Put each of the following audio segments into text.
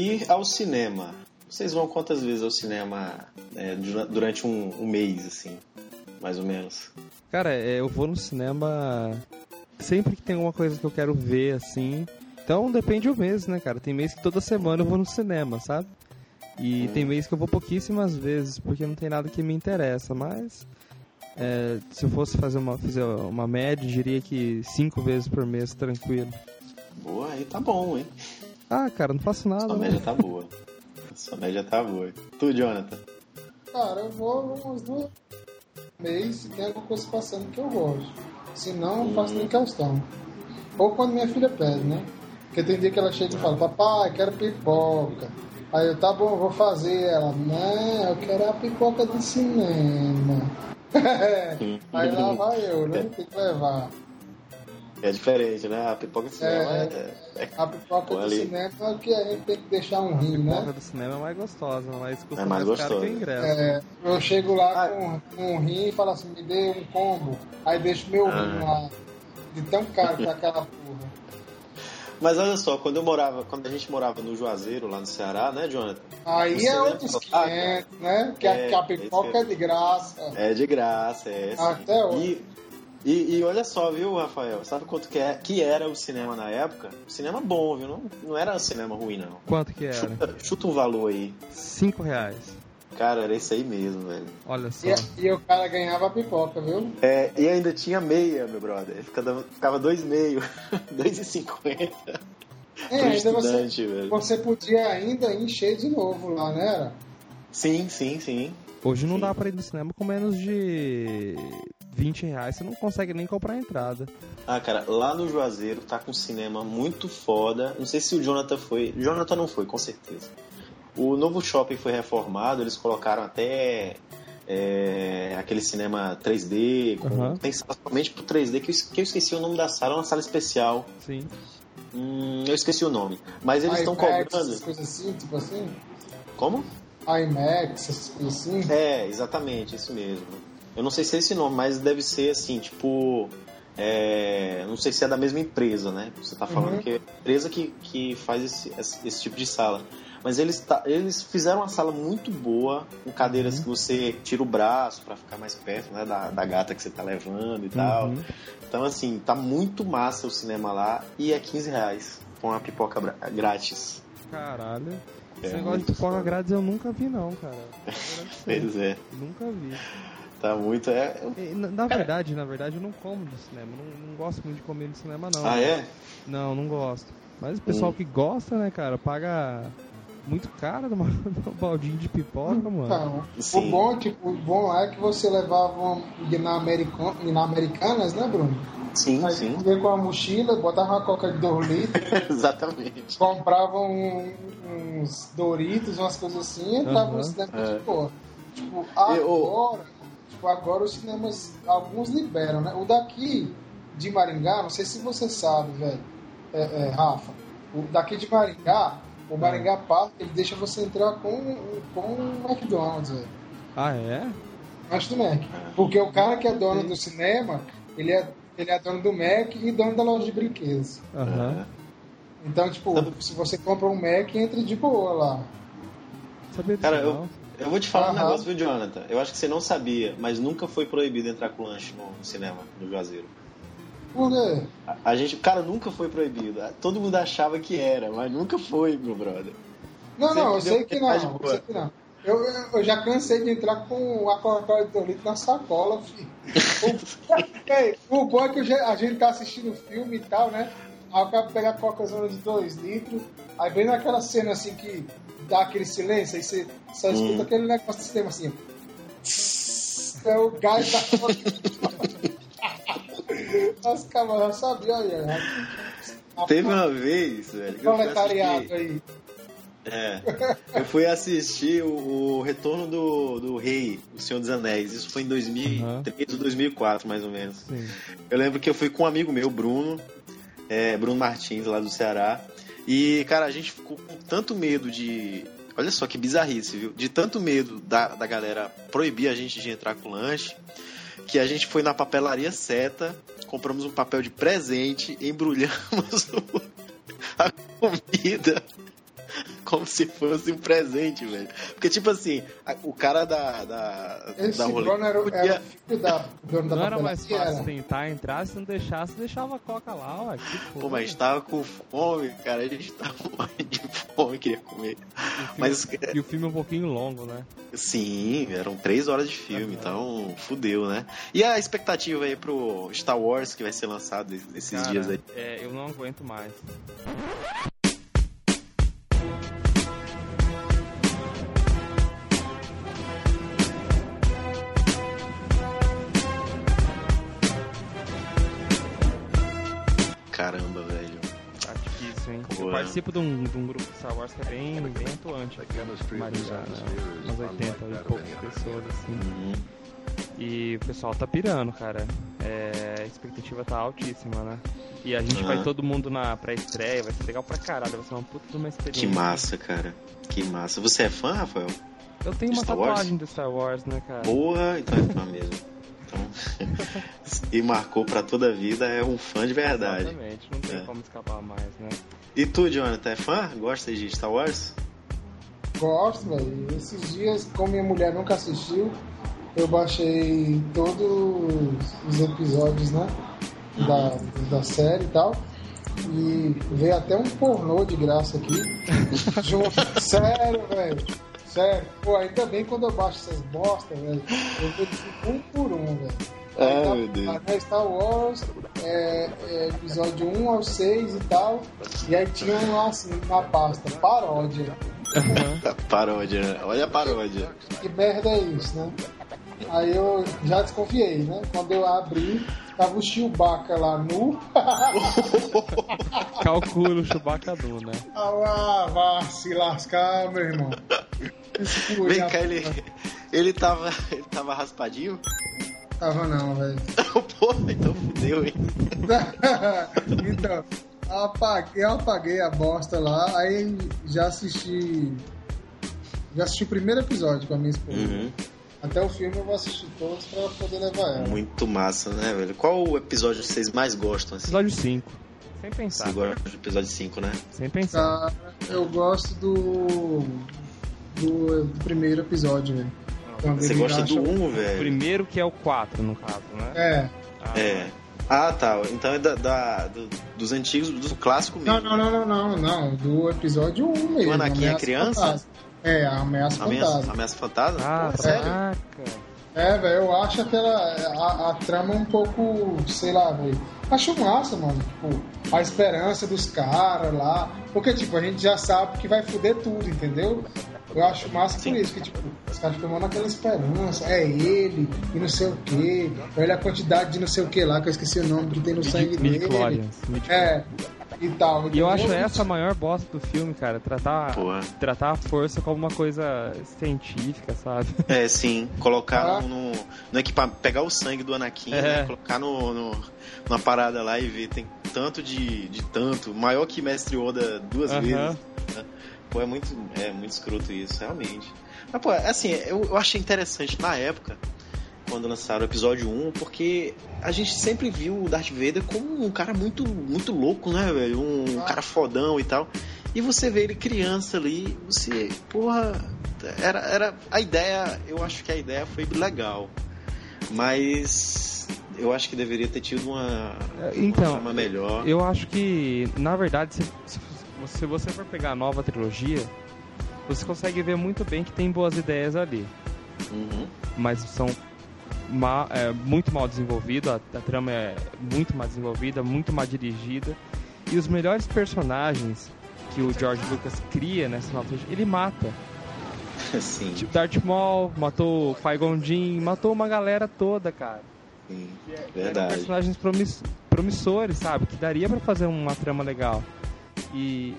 E ao cinema? Vocês vão quantas vezes ao cinema é, durante um, um, mês, assim, mais ou menos? Cara, é, eu vou no cinema sempre que tem alguma coisa que eu quero ver, assim. Então depende do mês, né, cara? Tem mês que toda semana eu vou no cinema, sabe? E hum. tem mês que eu vou pouquíssimas vezes, porque não tem nada que me interessa, mas é, se eu fosse fazer uma, fazer uma média, diria que cinco vezes por mês, tranquilo. Boa, aí tá bom, hein? Ah, cara, não faço nada. Sua né? média tá boa. Sua média tá boa. Tu, Jonathan? Cara, eu vou umas duas meses se tem alguma coisa passando que eu gosto. Se não, não faço nem hum. questão. Ou quando minha filha pede, né? Porque tem dia que ela chega e fala, papai, quero pipoca. Aí eu, tá bom, vou fazer. Ela, não, eu quero a pipoca do cinema. Aí lá vai eu, né? Tem que levar. É diferente, né? A pipoca do cinema é. é, é a pipoca do ali. cinema é que a gente tem que deixar um rim, né? A pipoca do cinema é mais gostosa, mas custa é mais, mais caro que o ingresso. É, eu chego lá ah. com, com um rim e falo assim, me dê um combo. Aí deixo meu ah. rim lá. De tão caro que é aquela porra. Mas olha só, quando eu morava, quando a gente morava no Juazeiro, lá no Ceará, né, Jonathan? Aí é outros 500, né? Que, é, a, que a pipoca é, é, de graça. É de graça, é. Até hoje. E, e, e, olha só, viu, Rafael? Sabe quanto que, é, que era o cinema na época? cinema bom, viu? Não, não era cinema ruim, não. Quanto que era? Chuta, chuta um valor aí. Cinco reais. Cara, era isso aí mesmo, velho. Olha só. E, e, o cara ganhava pipoca, viu? É, e ainda tinha meia, meu brother. Ficava, ficava dois e meio. dois e cinquenta. É, ainda você, velho. você podia ainda encher de novo lá, né? Sim, sim, sim. Hoje não sim. dá pra ir no cinema com menos de 20 reais, você não consegue nem comprar a entrada. Ah, cara, lá no Juazeiro tá com cinema muito foda. Não sei se o Jonathan foi. Jonathan não foi, com certeza. O novo shopping foi reformado, eles colocaram até é, aquele cinema 3D, com, uhum. tem sala somente pro 3D, que eu, que eu esqueci o nome da sala, é uma sala especial. Sim. Hum, eu esqueci o nome. Mas eles estão cobrando. Essas coisas assim, tipo assim? Como? IMAX, essas coisas assim? É, exatamente, isso mesmo. Eu não sei se é esse nome, mas deve ser assim, tipo. É, não sei se é da mesma empresa, né? Você tá falando uhum. que é a empresa que, que faz esse, esse, esse tipo de sala. Mas eles, tá, eles fizeram uma sala muito boa, com cadeiras uhum. que você tira o braço para ficar mais perto né, da, da gata que você tá levando e tal. Uhum. Então, assim, tá muito massa o cinema lá e é 15 reais com a pipoca grátis. Caralho. É, Esse negócio de pipoca grátis eu nunca vi, não, cara. pois é. Nunca vi. Tá muito. É... Na, na verdade, na verdade, eu não como de cinema. Não, não gosto muito de comer no cinema, não. Ah, é? Não, não gosto. Mas o pessoal hum. que gosta, né, cara, paga muito caro numa, num baldinho de pipoca, mano. Então, o bom, tipo, o bom é que você levava uma, na, American, na Americanas, né, Bruno? Sim, Aí sim. Ia com a mochila, botava uma coca de 2 litros. Exatamente. Comprava um, uns Doritos, umas coisas assim, e entrava uhum. no cinema é. de boa. Tipo, agora, Eu... tipo, agora os cinemas, alguns liberam, né? O daqui de Maringá, não sei se você sabe, velho, é, é, Rafa, o daqui de Maringá, o Maringá Park, ele deixa você entrar com, com o McDonald's, velho. Ah, é? Acho do Mac. Porque o cara que é dono do cinema, ele é, ele é dono do Mac e dono da loja de brinquedos. Uhum. Então, tipo, se você compra um Mac, entra de boa lá. Sabia cara, eu, eu vou te falar uhum. um negócio, viu, Jonathan? Eu acho que você não sabia, mas nunca foi proibido entrar com lanche no cinema, no Juazeiro. Por quê? A, a, gente, cara, nunca foi proibido. Todo mundo achava que era, mas nunca foi, meu brother. Não, não, eu sei que não. Eu sei que não. Eu, eu, já cansei de entrar com a Coca-Cola de 2 litros na sacola, filho. o, o bom é que a gente tá assistindo filme e tal, né? Aí eu quero pegar a Coca-Cola de 2 litros, aí vem naquela cena assim que dá aquele silêncio, aí você só escuta hum. aquele negócio de sistema assim. É o gás da. As câmeras sabiam aí, né? Teve uma vez, velho. Proletariado aí. É. Eu fui assistir o, o, Retorno do, do Rei, O Senhor dos Anéis. Isso foi em 2003 ou 2004, mais ou menos. Sim. Eu lembro que eu fui com um amigo meu, Bruno, é, Bruno Martins, lá do Ceará. E, cara, a gente ficou com tanto medo de. Olha só que bizarrice, viu? De tanto medo da, da galera proibir a gente de entrar com lanche que a gente foi na papelaria seta, compramos um papel de presente, embrulhamos a comida como se fosse um presente, velho. Porque, tipo assim, a, o cara da. da Esse da rolê era, podia- era o filho da dona da Não era mais fácil era. tentar entrar, se não deixasse, deixava a coca lá, ué. Que Pô, mas tava com fome, cara. A gente tava morrendo de fome, queria comer. Mas, E o filme é um pouquinho longo, né? sim, eram três horas de filme, então fudeu, né? E a expectativa aí pro Star Wars que vai ser lançado esses Cara, dias aí? É, eu não aguento mais. Caramba, velho. Tá difícil, hein? Pô, Eu é. participo de um, de um grupo de Star Wars que é bem, bem atuante aqui no Maringá, né? Umas 80 e poucas pessoas, assim. Uhum. E o pessoal tá pirando, cara. É, a expectativa tá altíssima, né? E a gente vai Aham. todo mundo na pré-estreia, vai ser legal pra caralho, vai ser uma puta de uma experiência. Que massa, cara. Que massa. Você é fã, Rafael? Eu tenho uma Star Wars? tatuagem do Star Wars, né, cara? Boa, então é fã mesmo. E marcou pra toda a vida, é um fã de verdade. Exatamente, não tem É. como escapar mais, né? E tu, Jonathan, é fã? Gosta de Star Wars? Gosto, velho. Esses dias, como minha mulher nunca assistiu, eu baixei todos os episódios, né? Da, da série e tal. E veio até um pornô de graça aqui. Sério, velho. Sério. Pô, ainda bem quando eu baixo essas bostas, velho. Eu vou um por um, velho. Aí Ah, meu Deus. tá Star Wars, é, é, episódio 1 ao 6 e tal. E aí tinha um lá assim, na pasta, paródia. Paródia, olha a paródia. Que merda é isso, né? Aí eu já desconfiei, né? Quando eu abri, tava o Chewbacca lá nu. Calculo o Chewbacca nu, né? Ah, vá se lascar, meu irmão. Isso Vem cá, ele, ele, tava, ele tava raspadinho? Tava não, velho. Porra, então fudeu, hein? então, eu apaguei, eu apaguei a bosta lá, aí já assisti. Já assisti o primeiro episódio com a minha esposa. Uhum. Até o filme eu vou assistir todos pra poder levar ela. Muito massa, né, velho? Qual o episódio que vocês mais gostam? Assim? Episódio 5. Sem pensar. Você gosta do episódio 5, né? Sem pensar. Cara, eu gosto do. do, do primeiro episódio, velho. Quando Você gosta do 1, O velho? primeiro que é o 4, no caso, né? É. Ah, É. Ah, tá. Então é da, da- do- dos antigos, do clássico Não, mesmo. não, não, não, não, não. Do episódio 1 mesmo. O Anakin é Ameaça criança? Fantasma. É, a ameaça Ameaça, fantasma. ameaça fantasma? Ah, Pô, sério? caraca. É, velho, eu acho aquela. A, a trama um pouco. sei lá, velho. Acho massa, mano. Tipo, a esperança dos caras lá. Porque, tipo, a gente já sabe que vai foder tudo, entendeu? Eu acho massa Sim. por isso, que, tipo, os caras ficam naquela esperança. É ele, e não sei o quê. Olha a quantidade de não sei o que lá, que eu esqueci o nome que tem no sangue Midi dele. É, e tal. E eu acho essa a maior bosta do filme, cara. Tratar, Porra. tratar a força como uma coisa científica, sabe? É, sim. Colocar Ah. no, no equipamento. Pegar o sangue do Anakin, É. né? Colocar no, no, numa parada lá e ver. Tem tanto de, de tanto. Maior que Mestre Oda duas Aham. vezes. né? Pô, é muito, é muito escroto isso, realmente. Mas, pô, assim, eu, eu achei interessante na época, quando lançaram o episódio 1, porque a gente sempre viu o Darth Vader como um cara muito, muito louco, né, velho? Um Ah. cara fodão e tal. E você vê ele criança ali, você, porra, era, era a ideia, eu acho que a ideia foi legal. Mas eu acho que deveria ter tido uma, Então, uma melhor. Eu acho que, na verdade, se, se- se você for pegar a nova trilogia, você consegue ver muito bem que tem boas ideias ali. Uhum. mas são ma- é, muito mal desenvolvidos, a, a trama é muito mal desenvolvida, muito mal dirigida. E os melhores personagens que o George Lucas cria nessa nova trilogia, ele mata. Sim, Tipo, Darth Maul matou Qui-Gon Jinn, matou uma galera toda, cara. sim, é- verdade. personagens promiss- promissores, sabe? Que daria pra fazer uma trama legal. E,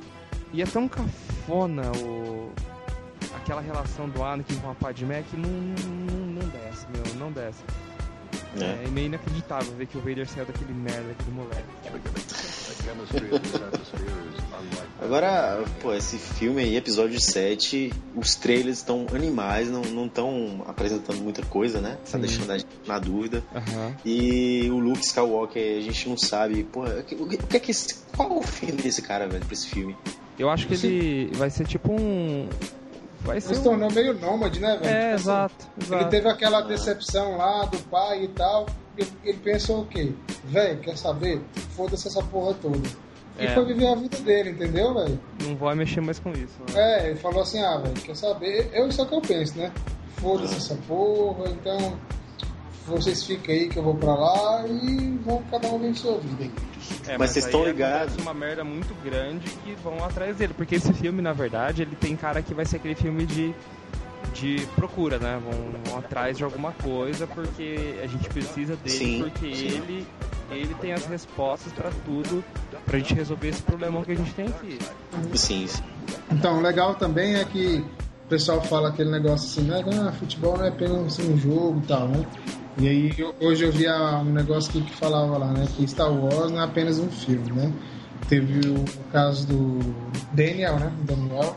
e é tão cafona o, aquela relação do Anakin com a Padmé que não, não, não desce, meu, não desce. É. É, meio inacreditável ver que o Vader saiu daquele merda, daquele moleque. Agora, pô, esse filme aí, episódio 7, os trailers estão animais, não estão apresentando muita coisa, né? Tá Sim. deixando a gente na dúvida. Aham. E o Luke Skywalker, a gente não sabe, pô, o que, o que é que esse, qual é o fim desse cara, velho, pra esse filme? Eu acho que Sim. ele vai ser tipo um. Vai ser. Ele se tornou um... meio nômade, né, velho? É, tipo, exato, assim, exato. Ele teve aquela decepção lá do pai e tal. Ele, ele pensou o quê? Velho, quer saber? Foda-se essa porra toda. E é. foi viver a vida dele, entendeu, velho? Não vai mexer mais com isso. Né? É, ele falou assim, ah, velho, quer saber? Eu, isso é o que eu penso, né? Foda-se essa porra, então vocês ficam aí que eu vou pra lá e vão cada um ver sua vida. É, mas, mas vocês estão ligados. uma merda muito grande que vão atrás dele. Porque esse filme, na verdade, ele tem cara que vai ser aquele filme de, de procura, né? Vão, vão atrás de alguma coisa porque a gente precisa dele, sim, porque sim. ele ele tem as respostas para tudo pra gente resolver esse problemão que a gente tem aqui. Sim, sim. Então, legal também é que o pessoal fala aquele negócio assim, né? Ah, futebol não é apenas um jogo e tal, né? E aí hoje eu vi um negócio que, que falava lá, né? Que Star Wars não é apenas um filme, né? Teve o caso do Daniel, né? Daniel,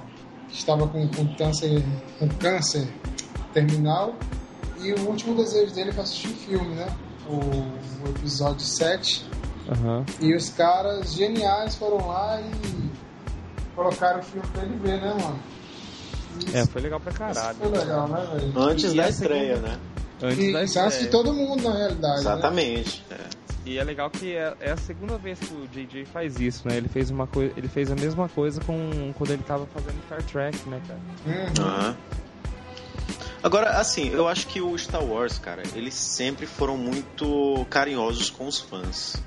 estava com, com, câncer, com câncer terminal. E o último desejo dele foi assistir o filme, né? O, o episódio 7. Uhum. E os caras geniais foram lá e colocaram o filme pra ele ver, né, mano? Isso, é, foi legal pra caralho. Foi legal, né, velho? Antes e da estreia, segunda... né? Antes e, da estreia. de todo mundo, na realidade. Né? Exatamente. Né? É. E é legal que é, é, a segunda vez que o JJ faz isso, né? Ele fez uma coisa, ele fez a mesma coisa com quando ele tava fazendo Star Trek, né, cara? Uhum. Uhum. Agora, assim, eu acho que o Star Wars, cara, eles sempre foram muito carinhosos com os fãs.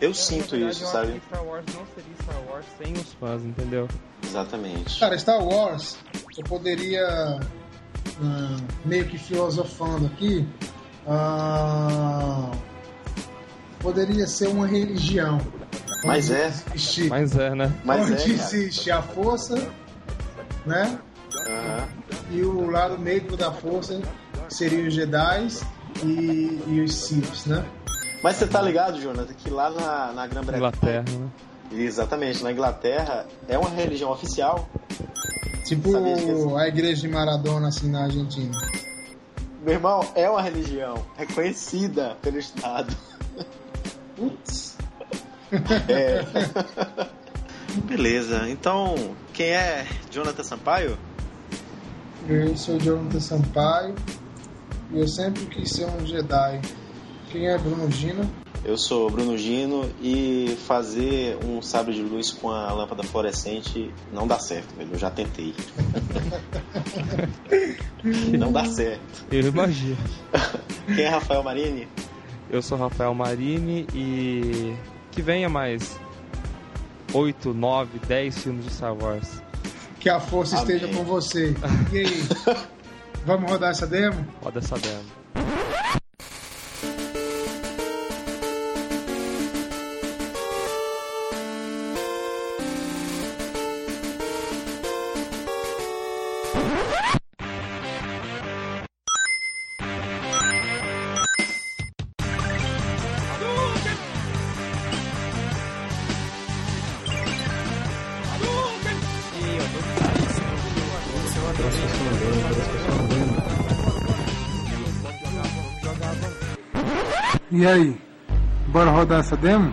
Eu é, sinto verdade, isso, eu sabe? Acho que Star Wars não seria Star Wars sem os fãs, entendeu? Exatamente. Cara, Star Wars, eu poderia uh, meio que filosofando aqui, uh, poderia ser uma religião. Mas é. Existe, Mas é, né? Mas onde é, existe a força, né? Uhum. E o lado negro da força seriam os Jedi e, e os Sith, né? Mas você tá ligado, Jonathan, que lá na, na Grã-Bretanha. Inglaterra, né? Exatamente, na Inglaterra é uma religião oficial Tipo a igreja de Maradona, assim, na Argentina. Meu irmão, é uma religião reconhecida pelo Estado. Putz. É. Beleza, então, quem é Jonathan Sampaio? Eu sou Jonathan Sampaio e eu sempre quis ser um Jedi. Quem é Bruno Gino? Eu sou Bruno Gino e fazer um sabre de luz com a lâmpada fluorescente não dá certo, velho. Eu já tentei. não dá certo. Eu imagino. Quem é Rafael Marini? Eu sou Rafael Marini e que venha mais 8, 9, 10 filmes de Star Wars. Que a força Amém. esteja com você. E aí? Vamos rodar essa demo? Roda essa demo. E aí, bora rodar essa demo?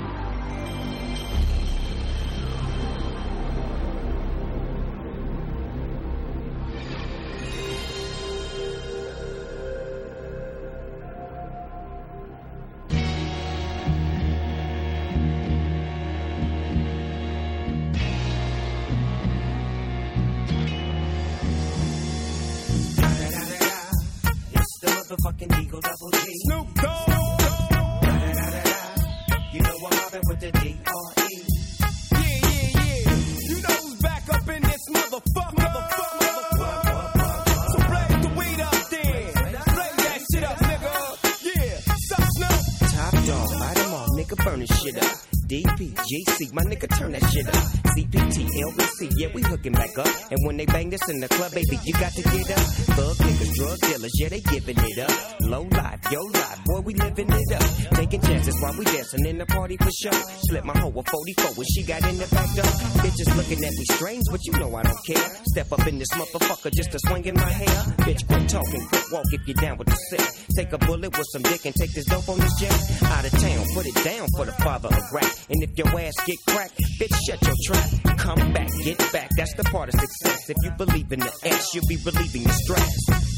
In the club, baby, you got to get up. Thug niggas, drug dealers, yeah, they giving it up. Low life, yo life, boy, we living it up. Taking chances while we dancing in the party for sure. Slip my hoe a 44 when she got in the back door. Bitches looking at me strange, but you know I don't care. Step up in this motherfucker just to swing in my hair. Bitch, quit talking, quit walk if you're down with the sick. Take a bullet with some dick and take this dope on this jet. Out of town, put it down for the father of rap. And if your your ass get cracked. Bitch, shut your trap. Come back, get back. That's the part of success. If you believe in the ass, you'll be relieving the stress.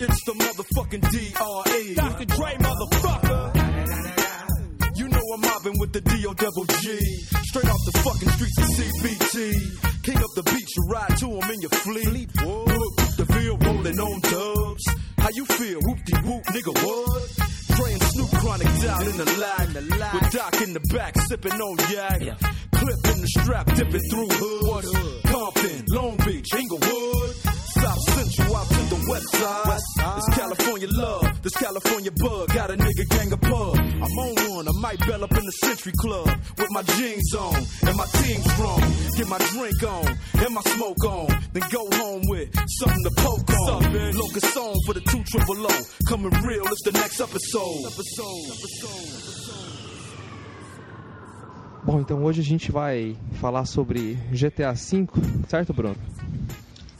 It's the motherfucking D.R.E. Dr. Dre, motherfucker. I'm mobbing with the D.O. double G. Straight off the fucking streets of CBT. King up the beach, you ride to him in your fleet. Look, the field rolling on dubs. How you feel? Whoop de whoop, nigga, what? And Snoop Chronic down in the lag. With Doc in the back, sipping on yak. Clip in the strap, dipping through hood. Compton, Long Beach, Inglewood. South Central out to the west side. It's California love, this California bug. The Century Club with my jeans on and my team strong. Get my drink on and my smoke on, then go home with something to poke on. Locust song for the two triple O. Coming real, it's the next episode. Bom, então hoje a gente vai falar sobre GTA V, certo, Bruno?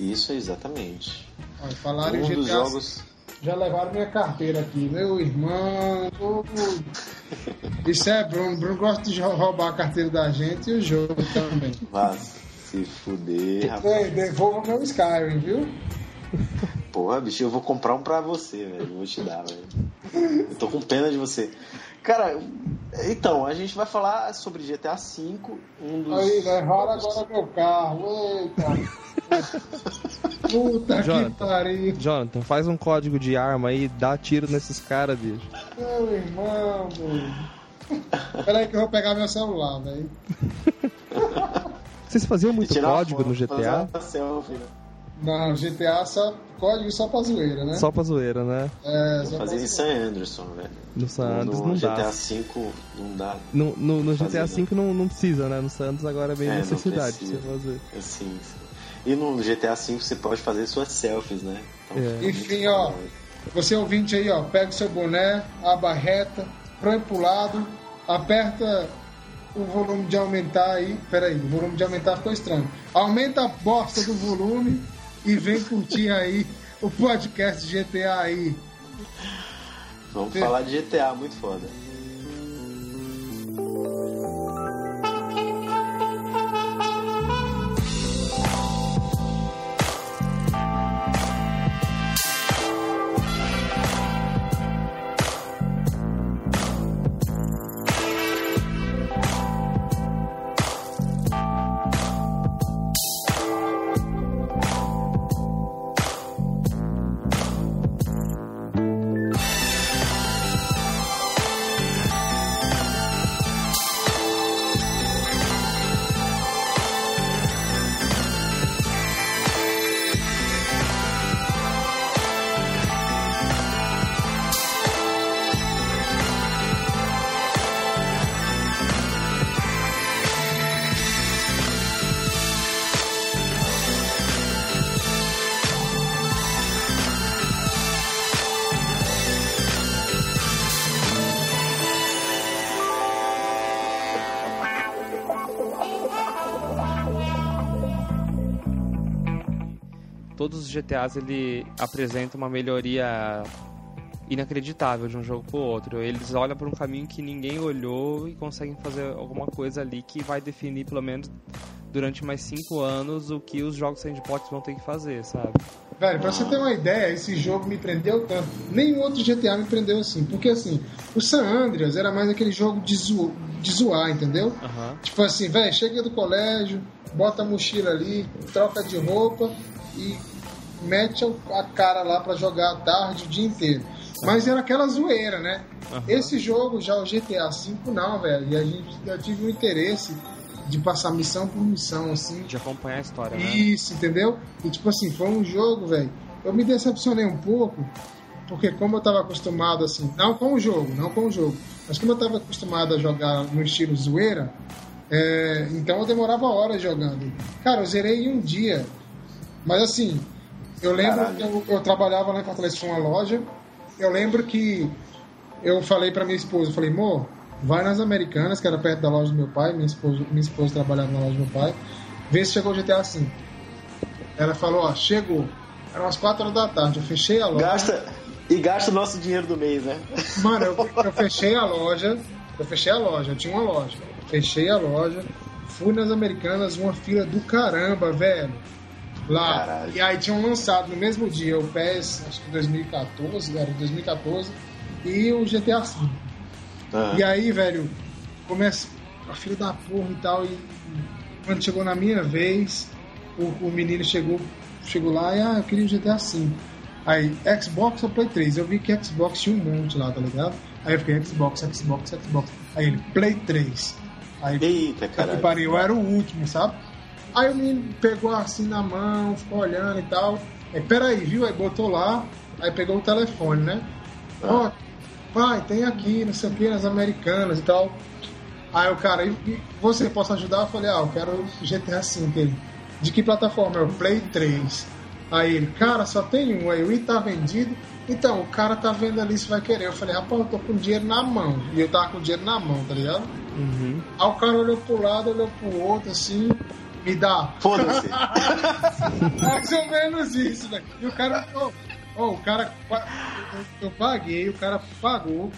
Isso, exatamente. Olha, falaram em Um GTA. dos jogos. Já levaram minha carteira aqui, meu irmão. Isso é Bruno. Bruno gosta de roubar a carteira da gente e o jogo também. Vá se fuder, rapaz. Ei, devolva meu Skyrim, viu? Porra, bicho, eu vou comprar um pra você, velho. Vou te dar, velho. Eu tô com pena de você. Cara, então, a gente vai falar sobre GTA V, um dos. Aí, levaram agora meu carro. Eita. Puta Jonathan. que pariu. Jonathan, faz um código de arma aí, dá tiro nesses caras, bicho. Meu irmão, velho. Pera aí que eu vou pegar meu celular, velho. Vocês faziam muito código no GTA? selfie, né? Não, GTA só código só pra zoeira, né? Só pra zoeira, né? É, só fazer em zoeira. San Anderson, velho. No San Andreas no não GTA dá. V não dá. No, no, no Fazer, GTA V não, não precisa, né? No Santos agora é bem É, necessidade de você fazer. Assim, sim. E no GTA V você pode fazer suas selfies, né? Então, É. Enfim, ó. Você ouvinte aí, ó, pega o seu boné, aba reta, põe pro lado, aperta o volume de aumentar aí. Pera aí, o volume de aumentar ficou estranho. Aumenta a bosta do volume e vem curtir aí o podcast GTA aí. Vamos falar de GTA, muito foda. GTAs ele apresentam uma melhoria inacreditável de um jogo pro outro. Eles olham para um caminho que ninguém olhou e conseguem fazer alguma coisa ali que vai definir pelo menos durante mais cinco anos o que os jogos sandbox vão ter que fazer, sabe? Velho, pra você ter uma ideia, esse jogo me prendeu tanto. Nenhum outro GTA me prendeu assim. Porque assim, o San Andreas era mais aquele jogo de, zo... de zoar, entendeu? Aham. Tipo assim, velho, chega do colégio, bota a mochila ali, troca de roupa e mete a cara lá pra jogar à tarde o dia inteiro. Mas era aquela zoeira, né? Aham. Esse jogo, já o GTA V, não, velho. E a gente, eu tive um interesse de passar missão por missão, assim. De acompanhar a história, né? Isso, entendeu? E tipo assim, foi um jogo, velho. Eu me decepcionei um pouco, porque como eu tava acostumado assim, não com o jogo, não com o jogo, mas como eu tava acostumado a jogar no estilo zoeira, é, então eu demorava horas jogando. Cara, eu zerei em um dia. Mas assim, eu lembro Caralho. que eu, eu trabalhava lá em Fortaleza, tinha uma loja. Eu lembro que eu falei pra minha esposa, eu falei, amor, vai nas Americanas, que era perto da loja do meu pai, minha esposa, minha esposa trabalhava na loja do meu pai, vê se chegou o GTA V. Ela falou, ó, chegou. Eram umas 4 horas da tarde, eu fechei a loja. Gasta, e gasta o nosso dinheiro do mês, né? Mano, eu, eu fechei a loja, eu fechei a loja, eu tinha uma loja. Fechei a loja, fui nas americanas, uma fila do caramba, velho. Lá. Caralho. E aí tinham lançado no mesmo dia o PES, acho que 2014, era 2014, e o GTA V. Ah, E aí, velho, começa a fila da porra e tal. E quando chegou na minha vez, o, o menino chegou, chegou lá e ah, eu queria o GTA V. Aí, Xbox ou Play 3? Eu vi que Xbox tinha um monte lá, tá ligado? Aí eu fiquei Xbox, Xbox, Xbox. Aí ele, Play 3. Aí Eita, pariu, eu era o último, sabe? Aí o menino pegou assim na mão, ficou olhando e tal. Aí, peraí, viu? Aí botou lá, aí pegou o telefone, né? Ó, pai, tem aqui, não sei o que, nas americanas e tal. Aí o cara, e, você posso ajudar? Eu falei, ah, eu quero GTA V. Ele, de que plataforma? Eu, Play 3. Aí ele, cara, só tem um. Aí eu, e tá vendido? Então, o cara tá vendo ali se vai querer. Eu falei, rapaz, eu tô com dinheiro na mão. E eu tava com dinheiro na mão, tá ligado? Uhum. Aí o cara olhou pro lado, olhou pro outro, assim, me dá. Foda-se. Mais ou menos isso, velho. E o cara, ó, ó, o cara, eu, paguei, o cara pagou,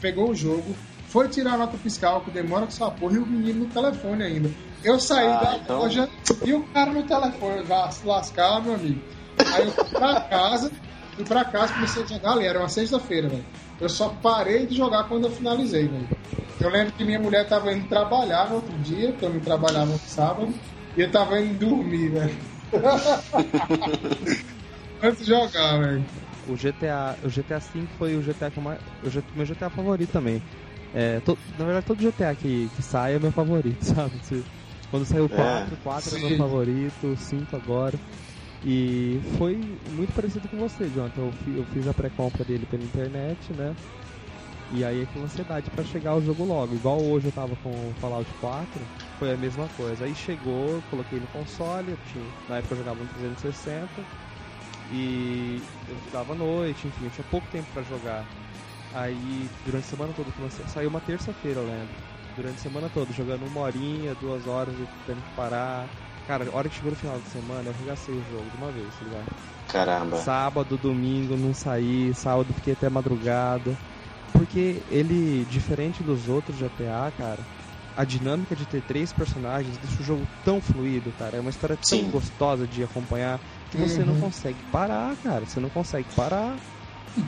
pegou o jogo, foi tirar a nota fiscal, que demora com essa porra, e o menino no telefone ainda. Eu saí Ah, da então- loja e o cara no telefone, vai se lascar, meu amigo. Aí eu fui pra casa, fui pra casa, comecei a jogar ali, era uma sexta-feira, velho. Eu só parei de jogar quando eu finalizei, velho. Eu lembro que minha mulher tava indo trabalhar no outro dia, porque eu não trabalhava no sábado, e eu tava indo dormir, velho. Antes de jogar, velho. O GTA, o GTA V foi o GTA que eu mais, o meu GTA favorito também. É, to- na verdade, todo GTA que, que sai é meu favorito, sabe? Se- Quando saiu o 4, 4 é Sim. meu favorito, o 5 agora. E foi muito parecido com você, Jonathan. Eu, fi- eu fiz a pré-compra dele pela internet, né? E aí com ansiedade pra chegar o jogo logo. Igual hoje eu tava com o Fallout 4, foi a mesma coisa. Aí chegou, coloquei no console, eu tinha, na época eu jogava no 360 e eu estudava à noite, enfim, eu tinha pouco tempo pra jogar. Aí durante a semana toda, comecei- saiu uma terça-feira, eu lembro. Durante a semana toda, jogando uma horinha, duas horas, eu tendo que parar. Cara, a hora que chegou no final de semana, eu arregacei o jogo de uma vez, tá ligado? Caramba. Sábado, domingo não saí, sábado fiquei até madrugada. Porque ele, diferente dos outros GTA, cara, a dinâmica de ter três personagens deixa o jogo tão fluido, cara. É uma história tão Sim. gostosa de acompanhar que você não Uhum. consegue parar, cara. Você não consegue parar.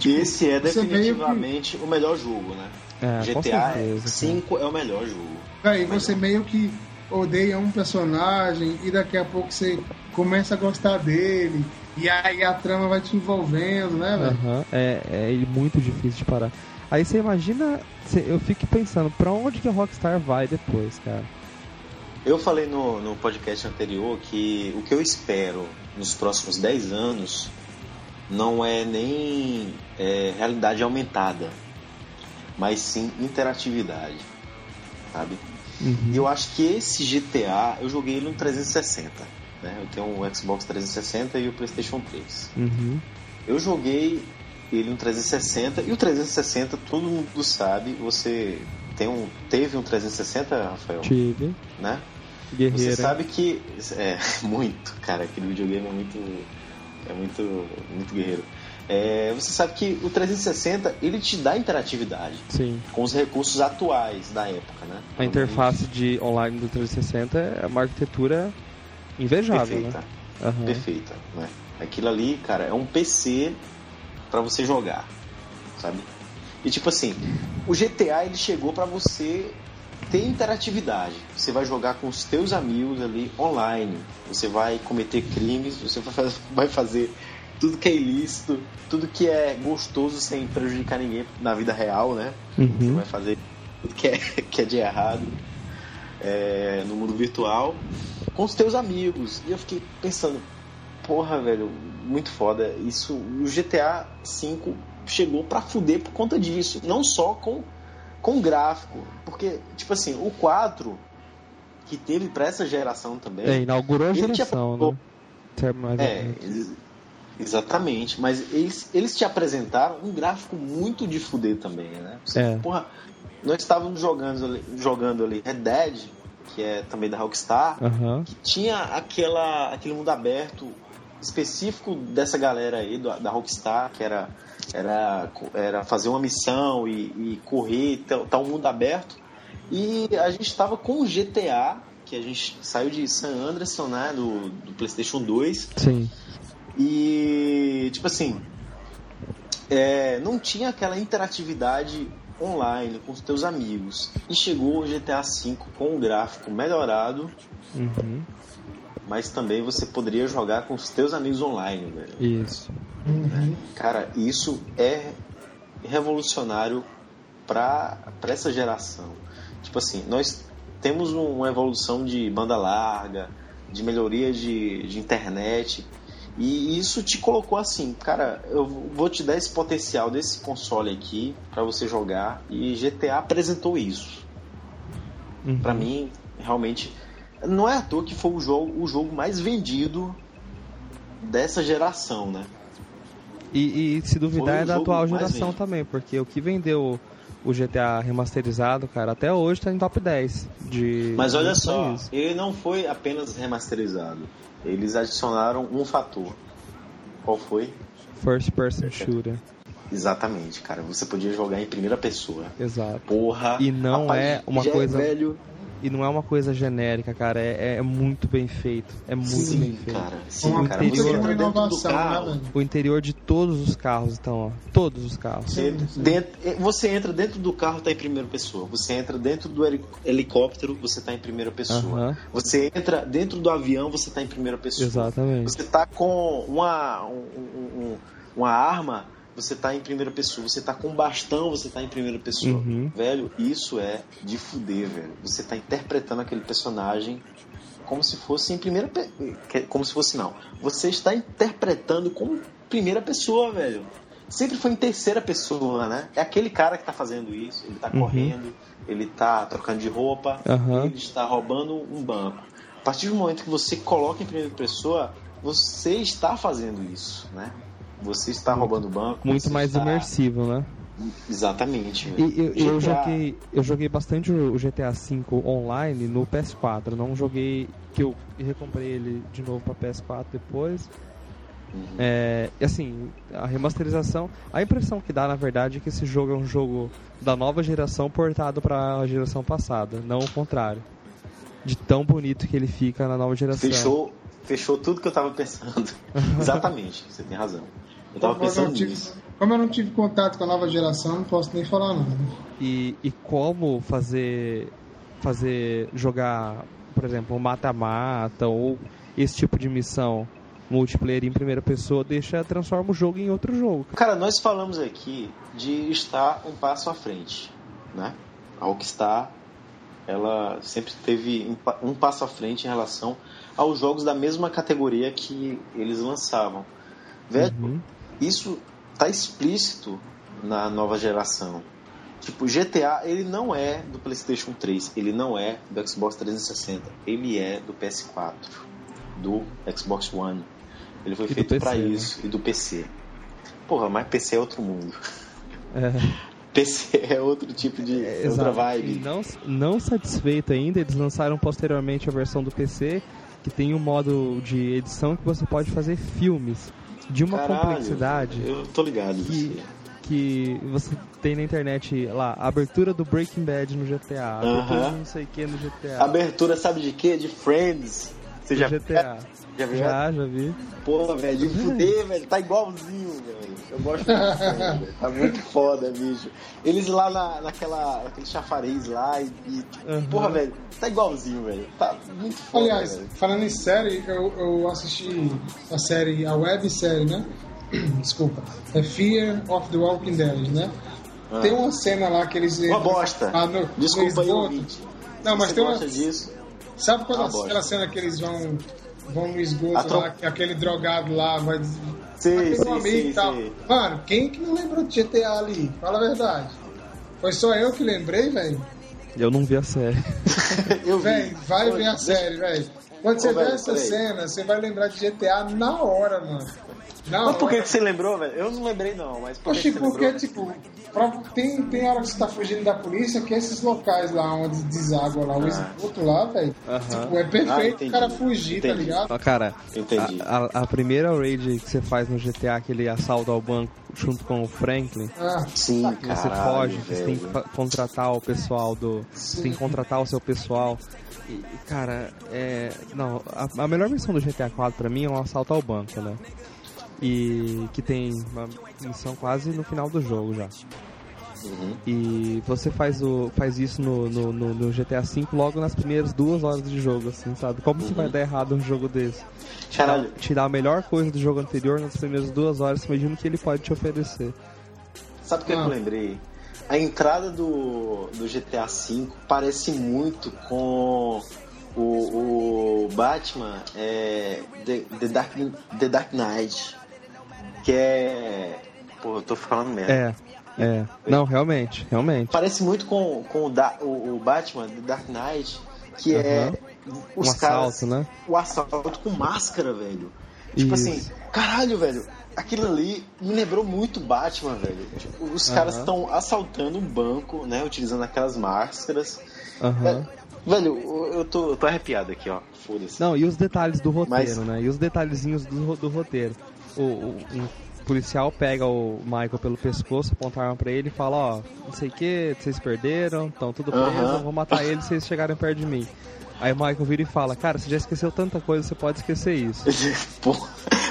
Esse é meio que- definitivamente o melhor jogo, né? É, GTA certeza. cara. 5 é o melhor jogo. Véi, você meio que odeia um personagem e daqui a pouco você começa a gostar dele. E aí a trama vai te envolvendo, né, velho? Aham, é, é muito difícil de parar. Aí você imagina, eu fico pensando, pra onde que a Rockstar vai depois, cara? Eu falei no, no podcast anterior que o que eu espero nos próximos 10 anos não é nem é, realidade aumentada, mas sim interatividade, sabe? Uhum. E eu acho que esse GTA, eu joguei ele no 360, né? Eu tenho o Xbox 360 e o PlayStation 3. Uhum. Eu joguei ele no 360 e o 360 todo mundo sabe, você tem um teve um 360, Rafael, Tive, né? Guerreiro. Você sabe que é muito, cara, aquele videogame é muito é muito muito guerreiro. É, você sabe que o 360 ele te dá interatividade Sim. com os recursos atuais da época, né? A interface de online do 360 é uma arquitetura invejável, perfeita, né? Aham. perfeita, né? Aquilo ali, cara, é um PC pra você jogar, sabe? E tipo assim, o GTA ele chegou pra você ter interatividade. Você vai jogar com os teus amigos ali online. Você vai cometer crimes, você vai fazer, tudo que é ilícito, tudo que é gostoso sem prejudicar ninguém na vida real, né? Você Uhum. vai fazer tudo que é, que é de errado é, no mundo virtual com os teus amigos. E eu fiquei pensando, porra, velho, muito foda. Isso, o GTA V chegou pra fuder por conta disso. Não só com, com gráfico. Porque, tipo assim, o 4, que teve pra essa geração também. É, inaugurou a geração, apresentou- né? É, menos. eles- exatamente. Mas eles, eles te apresentaram um gráfico muito de fuder também, né? Você, É. Porra, nós estávamos jogando ali, jogando ali Red Dead, que é também da Rockstar, Aham. que tinha aquela, aquele mundo aberto específico dessa galera aí, da Rockstar, que era, era, era fazer uma missão e, e correr, tá, tá um mundo aberto. E a gente estava com o GTA, que a gente saiu de San Andreas, né, do, do PlayStation 2. Sim. E, tipo assim, é, não tinha aquela interatividade online com os teus amigos. E chegou o GTA V com um gráfico melhorado, Uhum. Mas também você poderia jogar com os teus amigos online, velho. Isso. Uhum. Cara, isso é revolucionário para essa geração. Tipo assim, nós temos um- uma evolução de banda larga, de melhoria de, de internet, e isso te colocou assim, cara, eu vou te dar esse potencial desse console aqui para você jogar, e GTA apresentou isso. Uhum. Pra mim, realmente, não é à toa que foi o jogo, o jogo mais vendido dessa geração, né? E, e se duvidar é da atual geração vendido. também, porque o que vendeu o GTA remasterizado, cara, até hoje tá em top 10 de. Mas olha só, ele não foi apenas remasterizado. Eles adicionaram um fator. Qual foi? First person shooter. Exatamente, cara. Você podia jogar em primeira pessoa. Exato. Porra. E não rapaz, é uma já coisa- velho. E não é uma coisa genérica, cara. É, é muito bem feito. É muito bem Sim, feito. cara. Sim, Uma cara. dentro do inovação, né, carro. O interior de todos os carros, então, ó. Todos os carros. Você, dentro- você entra dentro do carro, tá em primeira pessoa. Você entra dentro do heli- helicóptero, você tá em primeira pessoa. Aham. Você entra dentro do avião, você tá em primeira pessoa. Exatamente. Você tá com uma, um- um- um- uma arma, você tá em primeira pessoa. Você tá com bastão, você tá em primeira pessoa. Uhum. Velho, isso é de fuder, velho. Você tá interpretando aquele personagem como se fosse em primeira pe... como se fosse não. Você está interpretando como primeira pessoa, velho. Sempre foi em terceira pessoa, né? É aquele cara que tá fazendo isso, ele tá Uhum. correndo, ele tá trocando de roupa, Aham. ele está roubando um banco. A partir do momento que você coloca em primeira pessoa, você está fazendo isso, né? Você está roubando o banco. Muito mais está- imersivo, né? Exatamente. E eu, eu GTA, joguei, eu joguei bastante o GTA V online no PS4. Não joguei que eu recomprei ele de novo para PS4 depois. Uhum. É, e assim, a remasterização, a impressão que dá na verdade é que esse jogo é um jogo da nova geração portado para a geração passada, não o contrário. De tão bonito que ele fica na nova geração. Fechou, fechou tudo que eu tava pensando. Exatamente, você tem razão. Eu tava Como eu, pensando não tive, nisso. como eu não tive contato com a nova geração, não posso nem falar nada. E, e como fazer fazer jogar, por exemplo, mata-mata ou esse tipo de missão multiplayer em primeira pessoa deixa transforma o jogo em outro jogo. Cara, nós falamos aqui de estar um passo à frente, né? A Rockstar, ela sempre teve um um passo à frente em relação aos jogos da mesma categoria que eles lançavam. Velho, Uhum. Isso tá explícito na nova geração. Tipo, GTA, ele não é do PlayStation 3, ele não é do Xbox 360, ele é do PS4, do Xbox One. Ele foi E feito PC, pra né? isso e do PC. Porra, mas PC é outro mundo. É, PC é outro tipo de é, outra vibe. E não, não satisfeito ainda, eles lançaram posteriormente a versão do PC que tem um modo de edição que você pode fazer filmes de uma Caralho, complexidade Eu tô ligado que, que você tem na internet lá, abertura do Breaking Bad no GTA, a abertura Aham. de não sei o que no GTA. Abertura, sabe de quê? De Friends. Você já, GTA. já viu? Já, já vi. Porra, velho, de fuder, velho, tá igualzinho, velho. Eu gosto muito, velho. Tá muito foda, bicho. Eles lá na, naquela, naquele chafariz lá e, e Uhum. porra, velho, tá igualzinho, velho. Tá muito foda, Aliás, velho. falando em série, eu, eu assisti a série, a websérie, né? Desculpa. É Fear of the Walking Dead, né? Ah. Tem uma cena lá que eles Uma bosta. Ah, no, no Desculpa aí, esgoto. ouvinte. Não, mas Você tem uma. disso? Sabe quando Uma a- bosta. aquela cena que eles vão, vão no esgoto Atro- lá, que aquele drogado lá vai. Sei, Aquele amigo sei, e tal. Mano, quem que não lembrou de GTA ali? Fala a verdade. Foi só eu que lembrei, velho? Eu não vi a série. Eu. Velho, vai ver a deixa- série, velho. Quando você Ô, vê velho, essa peraí. cena, você vai lembrar de GTA na hora, mano. Na Mas por que, hora. que você lembrou, velho? Eu não lembrei não, mas por que, Oxi, que você porque, lembrou? tipo, pra- tem, tem hora que você tá fugindo da polícia, que esses locais lá onde deságua lá, o Ah. esgoto lá, velho, Aham. tipo, é Ah, perfeito entendi. o cara fugir, tá Entendi. ligado? Ó, Cara, Entendi. a, a- a primeira raid que você faz no GTA, aquele assalto ao banco junto com o Franklin, Ah, Sim, que você caralho, foge, que você tem que velho. contratar o pessoal do. Você tem que contratar o seu pessoal. E, cara, é. Não, a, a melhor missão do GTA 4 pra mim é um assalto ao banco, né? E que tem uma missão quase no final do jogo já. Uhum. E você faz, o, faz isso no, no, no- no GTA V logo nas primeiras duas horas de jogo, assim, sabe? Como que vai dar errado um jogo desse? Caralho, Tirar a melhor coisa do jogo anterior nas primeiras duas horas, imagina o que ele pode te oferecer. sabe o que Ah. eu lembrei? A entrada do, do GTA V parece muito com o, o Batman é, The, The, Dark, The Dark Knight. Que é. Pô, eu tô falando merda. É, é. Não, realmente, realmente. Parece muito com, com o, da, o, o Batman The Dark Knight, que é Aham. os Um caras. assalto, né? O assalto com máscara, velho. Tipo Isso. assim, caralho, velho. Aquilo ali me lembrou muito Batman, velho. Tipo, os caras estão assaltando um banco, né? Utilizando aquelas máscaras. Aham. Velho, eu tô, eu tô arrepiado aqui, ó. Foda-se. Não, e os detalhes do roteiro, Mas- né? E os detalhezinhos do, do roteiro. O, o- um policial pega o Michael pelo pescoço, aponta a arma pra ele e fala, ó, não sei o que, vocês perderam, estão tudo preso, eu vou matar eles se vocês chegarem perto de mim. Aí o Michael vira e fala, cara, você já esqueceu tanta coisa, você pode esquecer isso. Pô,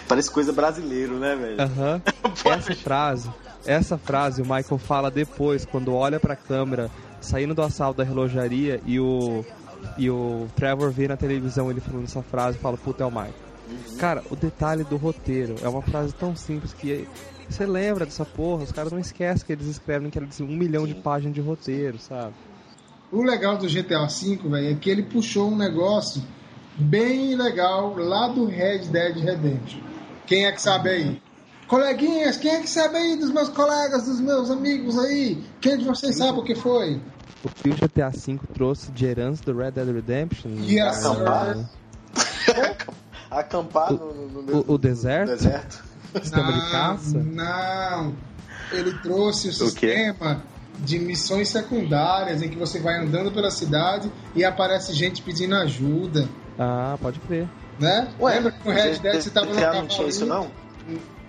parece coisa brasileiro, né, velho? Aham. Essa frase, essa frase o Michael fala depois, quando olha pra câmera, saindo do assalto da relojaria e o e o Trevor vê na televisão ele falando essa frase e fala, puta, é o Michael. Cara, o detalhe do roteiro é uma frase tão simples que você lembra dessa porra, os caras não esquecem que eles escrevem que eles um milhão de páginas de roteiro, sabe? O legal do GTA V, velho, é que ele puxou um negócio bem legal lá do Red Dead Redemption. Quem é que sabe aí? Coleguinhas, quem é que sabe aí dos meus colegas, dos meus amigos aí? Quem de vocês sabe o que foi? O que o GTA V trouxe de herança do Red Dead Redemption? Yes, sir. Acampar O- no, no, no o- o deserto? deserto. Sistema de caça? Não, ele trouxe o O quê? De missões secundárias em que você vai andando pela cidade e aparece gente pedindo ajuda, Ah, pode crer. né? Lembra que no Red Dead você tava no não tinha isso, não?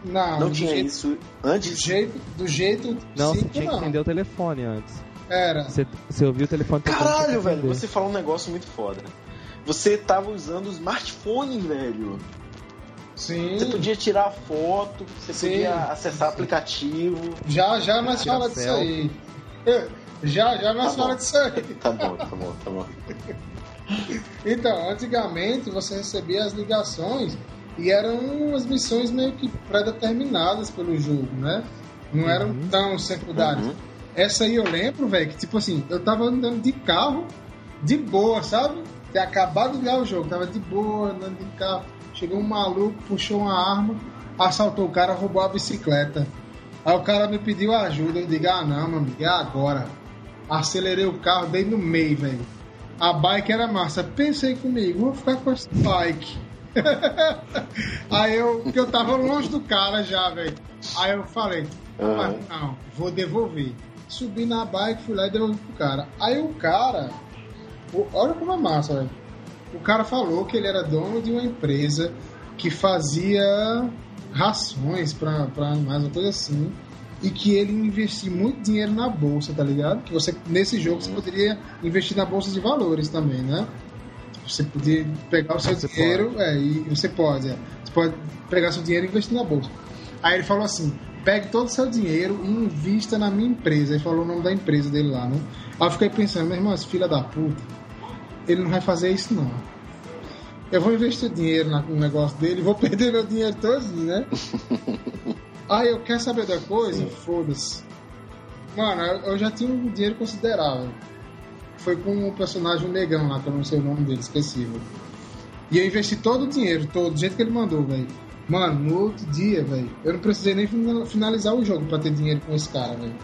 Não, Não do tinha jeito, isso Do antes? jeito, do jeito Não, você cinco, tinha que não. atender o telefone antes. Era. Você, você ouviu o telefone Caralho, velho, você falou um negócio muito foda. Você tava usando o smartphone, velho. Sim. Você podia tirar foto, você Sim. podia acessar aplicativo. Já, já nós Tirar fala disso aí. Já, já nós Tá bom. fala disso aí. Tá bom, tá bom, tá bom. Então, antigamente você recebia as ligações e eram umas missões meio que pré-determinadas pelo jogo, né? Não eram Uhum. tão secundárias. Uhum. Essa aí eu lembro, velho, que tipo assim, eu tava andando de carro, de boa, sabe? Tinha acabado de ligar o jogo, tava de boa, andando de carro. Chegou um maluco, puxou uma arma, assaltou o cara, roubou a bicicleta. Aí o cara me pediu ajuda, eu digo, ah não, meu amigo, é agora. Acelerei o carro, dei no meio, velho. A bike era massa. Pensei comigo, vou ficar com essa bike. Aí eu, que eu tava longe do cara já, velho. Aí eu falei, Aham. ah, não, vou devolver. Subi na bike, fui lá e devolvi pro cara. Aí o cara, olha como é massa, velho. O cara falou que ele era dono de uma empresa que fazia rações pra animais, uma coisa assim. E que ele investia muito dinheiro na bolsa, tá ligado? Que você, nesse jogo, você poderia investir na bolsa de valores também, né? Você podia pegar o seu Você dinheiro, é, e você pode, é. Você pode pegar seu dinheiro e investir na bolsa. Aí ele falou assim: pegue todo o seu dinheiro e invista na minha empresa. Ele falou o nome da empresa dele lá, né? Aí eu fiquei pensando, meu irmão, esse filho da puta, ele não vai fazer isso não. Eu vou investir dinheiro no negócio dele, vou perder meu dinheiro todo, né? Aí eu quero saber da coisa? Foda-se. Mano, eu, já tinha um dinheiro considerável. Foi com o personagem Negão lá, que eu não sei o nome dele, esqueci, velho. E eu investi todo o dinheiro, todo, do jeito que ele mandou, velho. Mano, no outro dia, velho, eu não precisei nem fina- finalizar o jogo pra ter dinheiro com esse cara, velho.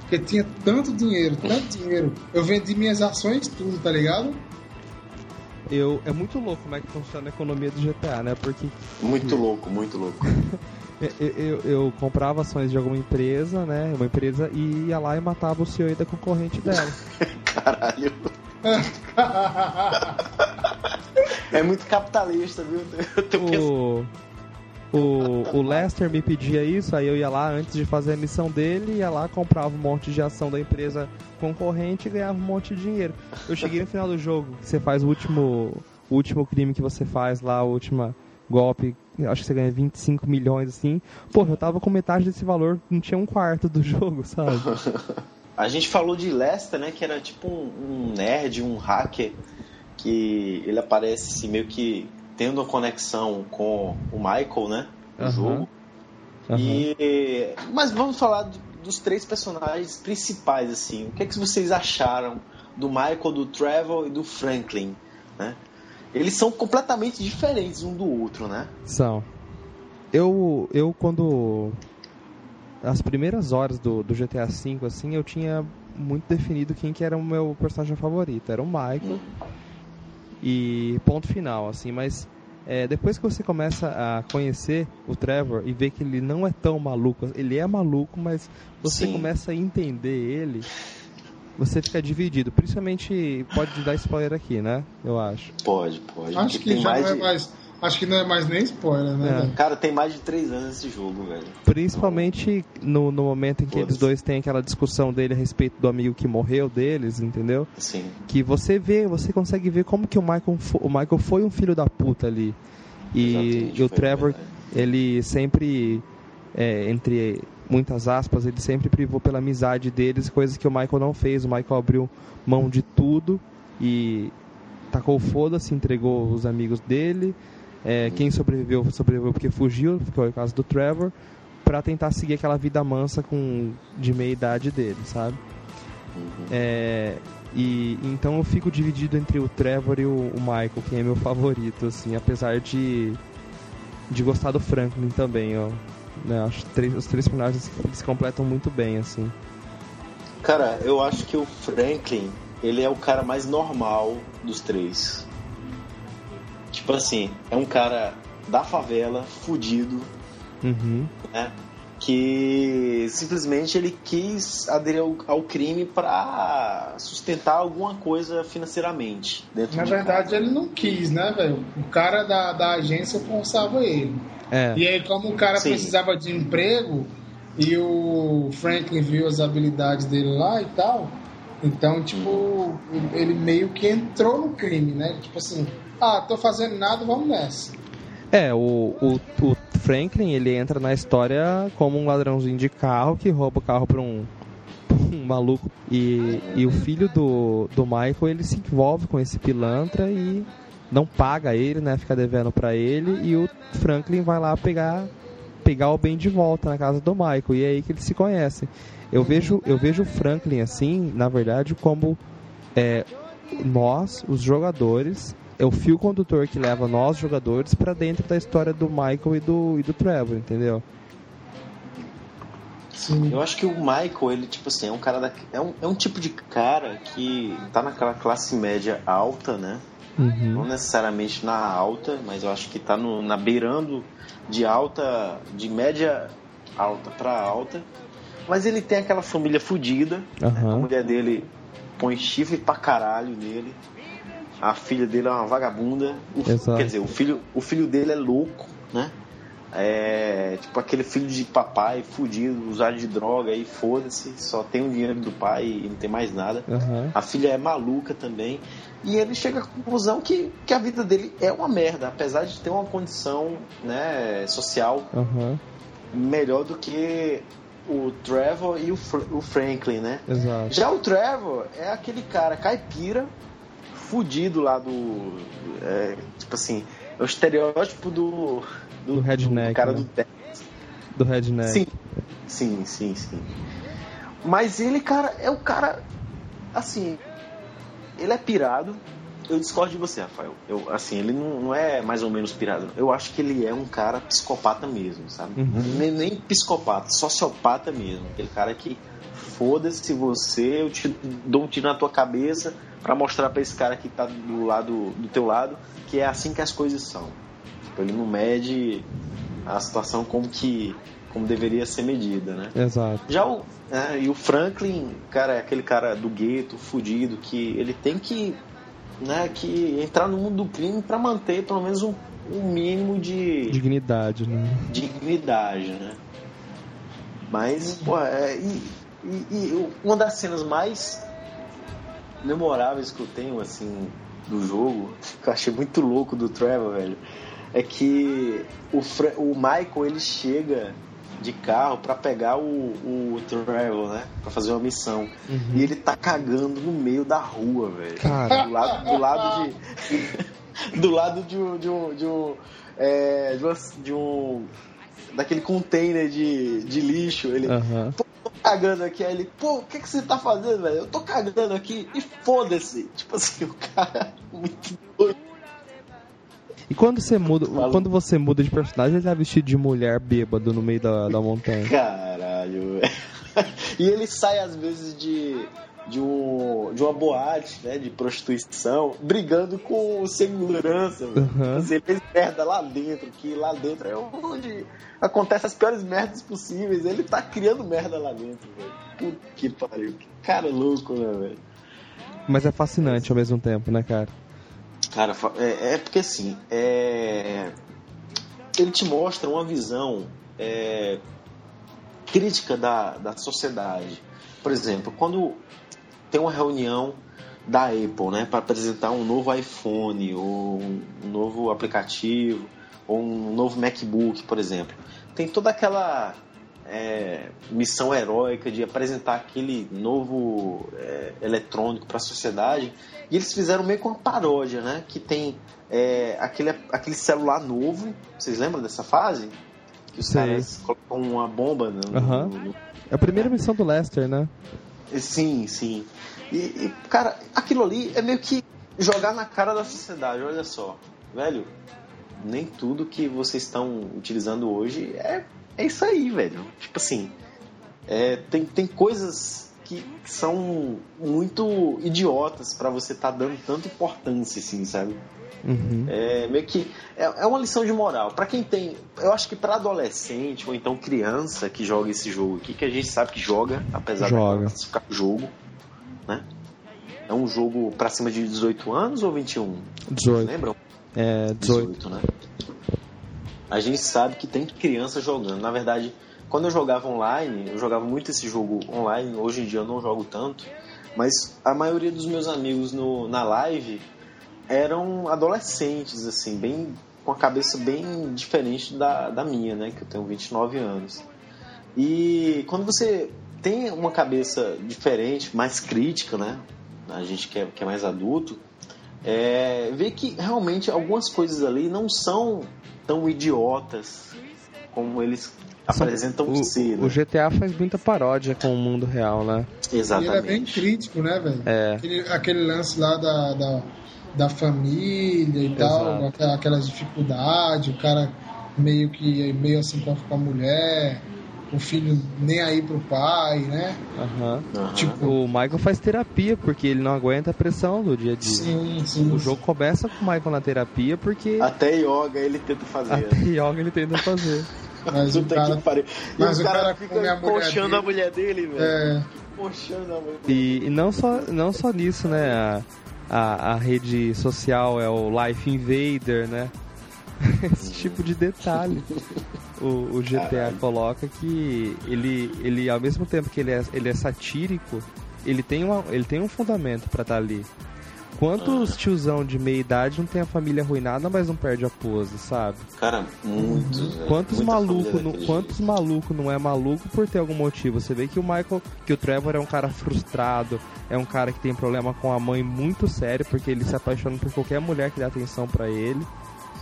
Porque tinha tanto dinheiro, tanto dinheiro. Eu vendi minhas ações, tudo, tá ligado? Eu, é muito louco como é que funciona a economia do GTA, né? Porque Muito louco, muito louco. eu, eu, eu comprava ações de alguma empresa, né? Uma empresa e ia lá e matava o CEO da concorrente dela. Caralho. É muito capitalista, viu? Eu tô pensando- o, o, Lester me pedia isso, aí eu ia lá antes de fazer a missão dele, ia lá, comprava um monte de ação da empresa concorrente e ganhava um monte de dinheiro. Eu cheguei no final do jogo, você faz o último, o último crime que você faz lá, o último golpe, acho que você ganha 25 milhões assim. Porra, eu tava com metade desse valor, não tinha um quarto do jogo, sabe? A gente falou de Lester, né? Que era tipo um, um nerd, um hacker, que ele aparece assim, meio que tendo uma conexão com o Michael, né? No Aham. jogo. Aham. E, mas vamos falar do- dos três personagens principais, assim. O que, é que vocês acharam do Michael, do Trevor e do Franklin, né? Eles são completamente diferentes um do outro, né? São. Eu, eu quando. As primeiras horas do, do GTA V, assim, eu tinha muito definido quem que era o meu personagem favorito. Era o Michael. E ponto final, assim, mas. é, depois que você começa a conhecer o Trevor e ver que ele não é tão maluco, ele é maluco, mas você Sim. começa a entender ele, você fica dividido. Principalmente, pode dar spoiler aqui, né? Eu acho. Pode, pode. Acho que já não é mais. Acho que não é mais nem spoiler, né? É. Cara, tem mais de três anos esse jogo, velho. Principalmente no, no momento em que eles dois têm aquela discussão dele a respeito do amigo que morreu deles, entendeu? Assim. Que você vê, você consegue ver como que o Michael, fo- o Michael foi um filho da puta ali. E, e o foi Trevor, verdade. ele sempre, é, entre muitas aspas, ele sempre privou pela amizade deles, coisas que o Michael não fez. O Michael abriu mão de tudo e tacou foda-se, entregou os amigos dele. É, quem sobreviveu, sobreviveu porque fugiu, que foi o caso do Trevor, pra tentar seguir aquela vida mansa com de meia idade dele, sabe? Uhum. É, e então eu fico dividido entre o Trevor e o, o Michael, quem é meu favorito, assim, apesar de de gostar do Franklin também, ó. Né, acho três- os três personagens se completam muito bem, assim. Cara, eu acho que o Franklin, ele é o cara mais normal dos três. Tipo assim, é um cara da favela, fudido, Uhum. né? Que simplesmente ele quis aderir ao, ao crime pra sustentar alguma coisa financeiramente. Dentro Na de verdade, casa. ele não quis, né, velho? O cara da, da agência forçava ele. É, E aí, como o cara Sim. precisava de emprego e o Franklin viu as habilidades dele lá e tal, então, tipo, ele meio que entrou no crime, né? Tipo assim, ah, tô fazendo nada, vamos nessa. é o, o, o Franklin, ele entra na história como um ladrãozinho de carro que rouba o carro pra um, um maluco. E, e o filho do, do Michael, ele se envolve com esse pilantra e não paga ele, né? Fica devendo pra ele. E o Franklin vai lá pegar, pegar o bem de volta na casa do Michael. E é aí que eles se conhecem. Eu vejo, eu vejo o Franklin assim, na verdade, como é, nós, os jogadores, é o fio condutor que leva nós, jogadores, pra dentro da história do Michael e do, e do Trevor, entendeu? Sim. Eu acho que o Michael, ele, tipo assim, é um cara da, é, um, é um tipo de cara que tá naquela classe média alta, né? Não Uhum. necessariamente na alta, mas eu acho que tá no, na beirando de alta, de média alta pra alta. Mas ele tem aquela família fodida. né? A mulher dele põe chifre pra caralho nele. A filha dele é uma vagabunda. O- quer dizer, o filho, o filho dele é louco, né? É tipo aquele filho de papai fudido, usado de droga e foda-se, só tem o dinheiro do pai e não tem mais nada. Aham. A filha é maluca também. E ele chega à conclusão que, que a vida dele é uma merda, apesar de ter uma condição né, social Aham. melhor do que o Trevor e o, Fr- o Franklin, né? Exato. Já o Trevor é aquele cara caipira, fudido lá do. é, tipo assim, é o estereótipo do. Do redneck, cara né? do Texas. Do Redneck. Sim, sim, sim, sim. Mas ele, cara, é o cara. Assim. Ele é pirado, eu discordo de você, Rafael. Eu, assim, ele não, não é mais ou menos pirado. Eu acho que ele é um cara psicopata mesmo, sabe? Uhum. Nem, nem psicopata, sociopata mesmo. Aquele cara que foda-se você, eu te dou um tiro na tua cabeça pra mostrar pra esse cara que tá do lado do teu lado que é assim que as coisas são. Tipo, ele não mede a situação como que como deveria ser medida, né? Exato. Já o, é, e o Franklin, cara, é aquele cara do gueto, fudido, que ele tem que, né, que entrar no mundo do crime para manter pelo menos um, um mínimo de Dignidade, né? dignidade, né? Mas, pô, é, e, e- e uma das cenas mais memoráveis que eu tenho, assim, do jogo, que eu achei muito louco do Trevor, velho, é que o, Fra- o Michael, ele chega de carro pra pegar o, o Trevor, né? Pra fazer uma missão. E ele tá cagando no meio da rua, velho. Do lado, do lado de. do lado de um. De um, de um, é, de, uma- de um- daquele container de, de lixo. Ele. Pô, tô cagando aqui. Aí ele, pô, o que, que você tá fazendo, velho? Eu tô cagando aqui e foda-se. Tipo assim, o cara é muito doido. E quando você muda, Fala. quando você muda de personagem, ele tá vestido de mulher bêbado no meio da, da montanha. Caralho, velho. E ele sai às vezes de, de, um, de uma boate, né, de prostituição, brigando com segurança. Uhum. Ele fez merda lá dentro, que lá dentro é onde acontecem as piores merdas possíveis. Ele tá criando merda lá dentro, velho. Puta que pariu. Que cara louco, né, velho? Mas é fascinante ao mesmo tempo, né, cara? Cara, é, é porque assim, é... ele te mostra uma visão é, crítica da, da sociedade. Por exemplo, quando tem uma reunião da Apple, né, para apresentar um novo iPhone ou um novo aplicativo ou um novo MacBook, por exemplo, tem toda aquela é, missão heróica de apresentar aquele novo é, eletrônico para a sociedade e eles fizeram meio que uma paródia, né? Que tem é, aquele, aquele celular novo. Vocês lembram dessa fase? Que os Sei. caras colocam uma bomba no, no- Aham. no- É a primeira missão do Lester, né? Sim, sim. E, e, cara, aquilo ali é meio que jogar na cara da sociedade. Olha só, velho. Nem tudo que vocês estão utilizando hoje é, é isso aí, velho. Tipo assim, é, tem, tem coisas que, que são muito idiotas pra você estar dando tanta importância, assim, sabe? Uhum. É meio que é, é uma lição de moral. Pra quem tem, eu acho que pra adolescente ou então criança que joga esse jogo aqui, que a gente sabe que joga, apesar Joga. de ficar jogo, né? É um jogo pra cima de 18 anos ou 21? 18. Lembram? É, 18. né? A gente sabe que tem criança jogando. Na verdade, quando eu jogava online, eu jogava muito esse jogo online. Hoje em dia eu não jogo tanto. Mas a maioria dos meus amigos no, na live eram adolescentes, assim, bem com a cabeça bem diferente da, da minha, né? Que eu tenho 29 anos. E quando você tem uma cabeça diferente, mais crítica, né? A gente que é, que é mais adulto, é, vê que realmente algumas coisas ali não são tão idiotas como eles apresentam o, ser. o Né? GTA faz muita paródia com o mundo real, né? E ele é bem Exatamente. crítico, né, velho? É. Aquele, aquele lance lá da, da, da família e tal, Exato. aquela- aquelas dificuldades, o cara meio que meio assim com a- com a mulher, o filho nem aí pro pai, né? Aham. Aham. Tipo, O Michael faz terapia porque ele não aguenta a pressão do dia a dia. sim, sim. O jogo começa com o Michael na terapia porque Até yoga ele tenta fazer. até yoga ele tenta fazer. Mas o cara, que pariu. E mas o o cara, cara fica a mulher dele. a mulher dele, velho. é, a mulher E, e não, só, não só nisso, né? A, a, a rede social é o Life Invader, né? Esse tipo de detalhe. O, o GTA Caralho. coloca que ele, ele, ao mesmo tempo que ele é, ele é satírico, ele tem, uma, ele tem um fundamento pra estar ali. Quantos tiozão de meia idade não tem a família arruinada, mas não perde a pose, sabe? Cara, muitos. velho. Quantos Muita maluco, família não, quantos jeito. maluco não é maluco por ter algum motivo? Você vê que o Michael, que o Trevor é um cara frustrado, é um cara que tem problema com a mãe muito sério, porque ele se apaixona por qualquer mulher que dá atenção pra ele.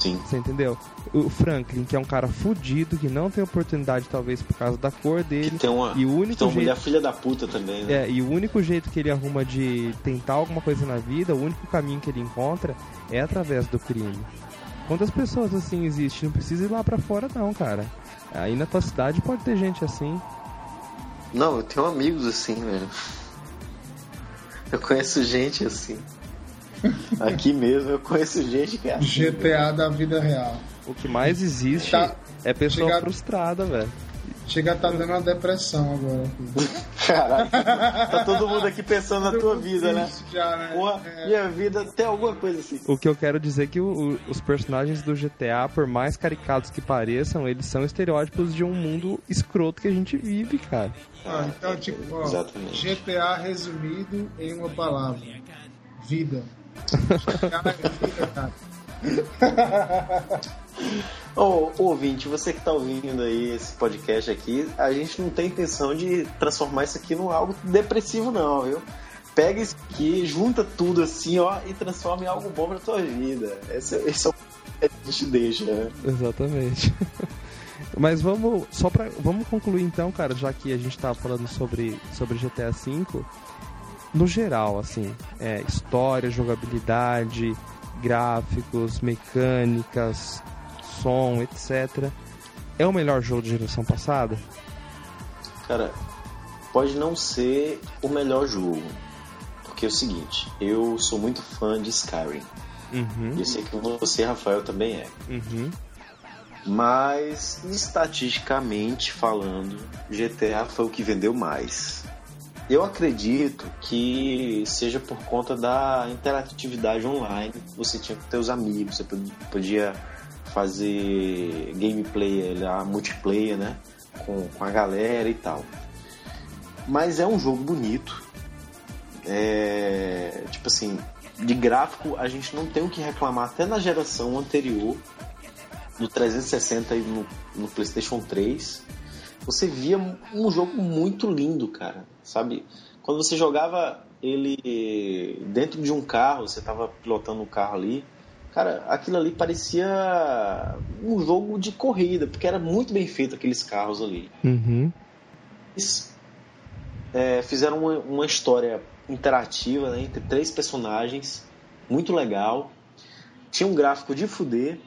Sim. Você entendeu? O Franklin, que é um cara fudido, que não tem oportunidade, talvez, por causa da cor dele. Que tem uma, e o único tem uma jeito... mulher filha da puta também, né? É, e o único jeito que ele arruma de tentar alguma coisa na vida, o único caminho que ele encontra é através do crime. Quantas pessoas assim existem? Não precisa ir lá pra fora não, cara. Aí na tua cidade pode ter gente assim. Não, eu tenho amigos assim, velho. Eu conheço gente assim. Aqui mesmo eu conheço gente que é assim. GTA da vida real. O que mais existe Tá. é pessoa Chega- frustrada, velho. Chega a tá dando uma depressão agora. Caraca, tá todo mundo aqui pensando na tua vida, né? Já, né? Porra, É. minha vida tem alguma coisa assim. O que eu quero dizer é que o- o- os personagens do GTA, por mais caricatos que pareçam, eles são estereótipos de um mundo escroto que a gente vive, cara. Ah, então, tipo, ó, Exatamente. GTA resumido em uma palavra: vida. É. Ô, ouvinte, você que tá ouvindo aí esse podcast aqui, a gente não tem intenção de transformar isso aqui num algo depressivo, não, viu? Pega isso aqui, junta tudo assim, ó, e transforma em algo bom pra tua vida. Esse, esse é o que a gente deixa, né? Exatamente. Mas vamos só para vamos concluir então, cara, já que a gente tá falando sobre sobre GTA V, no geral, assim, é, história, jogabilidade, gráficos, mecânicas, som, etc. É o melhor jogo de geração passada? Cara, pode não ser o melhor jogo. Porque é o seguinte, eu sou muito fã de Skyrim. Uhum, E eu sei que você, Rafael, também é. uhum. Mas, estatisticamente falando, GTA foi o que vendeu mais. Eu acredito que seja por conta da interatividade online. Você tinha ter os amigos, você pod- podia fazer gameplay, lá, multiplayer, né? Com, com a galera e tal. Mas é um jogo bonito. É, tipo assim, de gráfico a gente não tem o que reclamar até na geração anterior no 360 e no, no PlayStation 3, você via um jogo muito lindo, cara. Sabe? Quando você jogava ele dentro de um carro, você tava pilotando um carro ali, cara, aquilo ali parecia um jogo de corrida, porque era muito bem feito aqueles carros ali. Uhum. Eles é, fizeram uma, uma história interativa né, entre três personagens, muito legal. Tinha um gráfico de fuder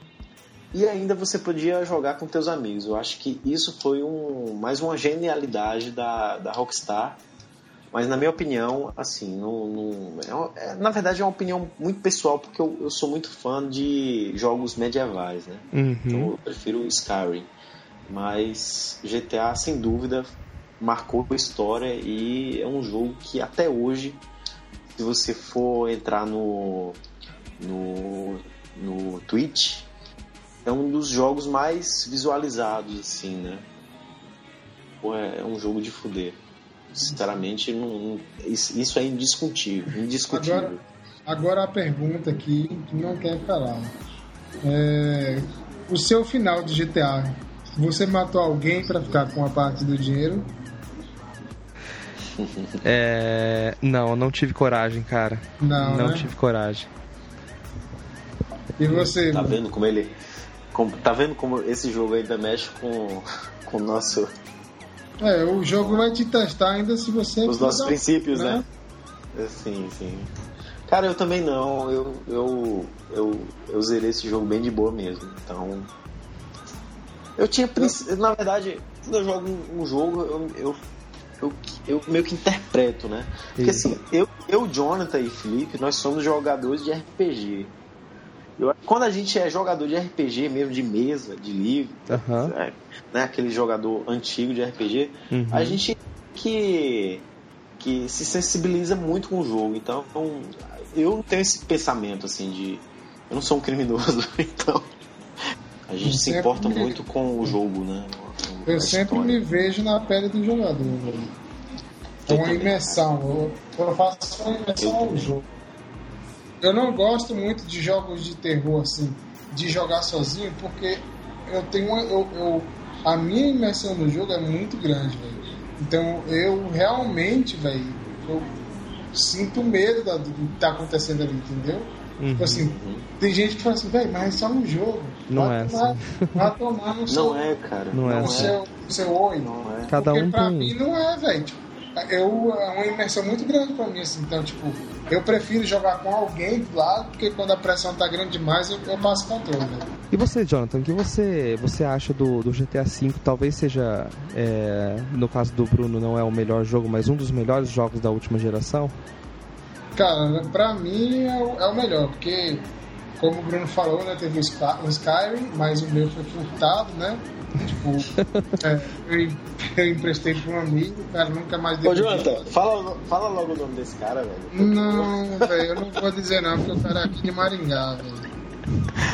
e ainda você podia jogar com teus amigos. Eu acho que isso foi um, mais uma genialidade da, da Rockstar. Mas na minha opinião, assim, não, não- é é- na verdade é uma opinião muito pessoal, porque eu, eu sou muito fã de jogos medievais, né? Então Uhum. eu prefiro Skyrim. Mas GTA, sem dúvida, marcou a história e é um jogo que até hoje, se você for entrar no, no, no Twitch, é um dos jogos mais visualizados, assim, né? Pô, é, é um jogo de fuder. Sinceramente, não, não- isso, é indiscutível. indiscutível. Agora- Agora a pergunta aqui que não quer calar. É, o seu final de GTA, você matou alguém pra ficar com a parte do dinheiro? É... Não, eu não tive coragem, cara. Não, não né? tive coragem. E você? Tá vendo como ele. Como- tá vendo como esse jogo ainda mexe com, com o nosso, É, o jogo vai te testar ainda se você. os nossos fizer- princípios, né? Sim, sim. Cara, eu também não. Eu, eu, eu, eu zerei esse jogo bem de boa mesmo. Então. Eu tinha. Na verdade, quando eu jogo um, um jogo, eu, eu, eu, eu meio que interpreto, né? Porque Isso. assim, eu, eu, Jonathan e Felipe, nós somos jogadores de RPG. Eu- quando a gente é jogador de RPG mesmo, de mesa, de livro, é, né, aquele jogador antigo de RPG, Uhum. a gente que, que se sensibiliza muito com o jogo. Então, eu não tenho esse pensamento assim de. Eu não sou um criminoso, então. A gente se importa me- muito com o jogo, né? Eu sempre me vejo na pele do jogador. velho. É uma imersão. Eu, eu faço uma imersão Eu ao também. jogo. Eu não gosto muito de jogos de terror assim, de jogar sozinho, porque eu tenho uma, eu, eu- a minha imersão no jogo é muito grande, velho. Então eu realmente, velho, eu sinto medo da- do que tá acontecendo ali, entendeu? Uhum. Tipo assim, tem gente que fala assim, velho, mas é só um jogo. Não vai é tomar, assim. Vai tomar no seu... Não é, cara. Não, é. No seu, seu oi. Não é. Cada Porque um pra tem... mim não é, velho. Tipo, eu, é uma imersão muito grande pra mim, assim. Então, tipo, eu prefiro jogar com alguém do lado, porque quando a pressão tá grande demais, eu, eu passo controle, né? E você, Jonathan, o que você, você acha do, do GTA V? Talvez seja, é, no caso do Bruno, não é o melhor jogo, mas um dos melhores jogos da última geração? Cara, pra mim é o, é o melhor, porque, como o Bruno falou, né, teve o, Sky, o Skyrim, mas o meu foi furtado, né? Tipo, é, eu, eu emprestei pra um amigo, o cara nunca mais Ô, Jonathan, fala, fala logo o nome desse cara, velho. Não, velho, eu não vou dizer não, porque o cara é aqui de Maringá, velho.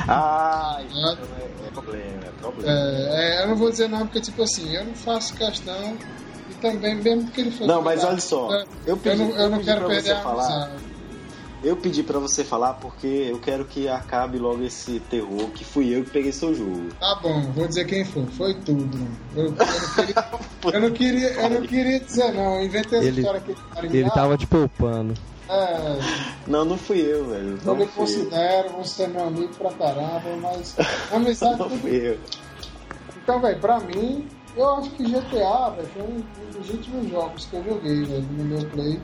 Ah, então é, é problema, é problema. É, é, eu não vou dizer não, porque, tipo assim, eu não faço questão e também, mesmo que ele fosse. Não, mas olha só, eu pedi, eu não, eu não quero perder a falar. amizade. Eu pedi pra você falar porque eu quero que acabe logo esse terror que fui eu que peguei seu jogo. Tá bom, vou dizer quem foi. Foi tudo. mano. Eu, eu, não, queria, eu, não, queria, eu não queria dizer não, eu inventei essa Ele- história aqui. Ele tava te poupando. É, Não, não fui eu, velho. eu Não me fui eu. considero, você é meu amigo pra caramba, mas amizade Não tudo fui eu. Então, velho, pra mim, eu acho que GTA, velho, foi um um dos últimos jogos que eu joguei, velho, no meu play.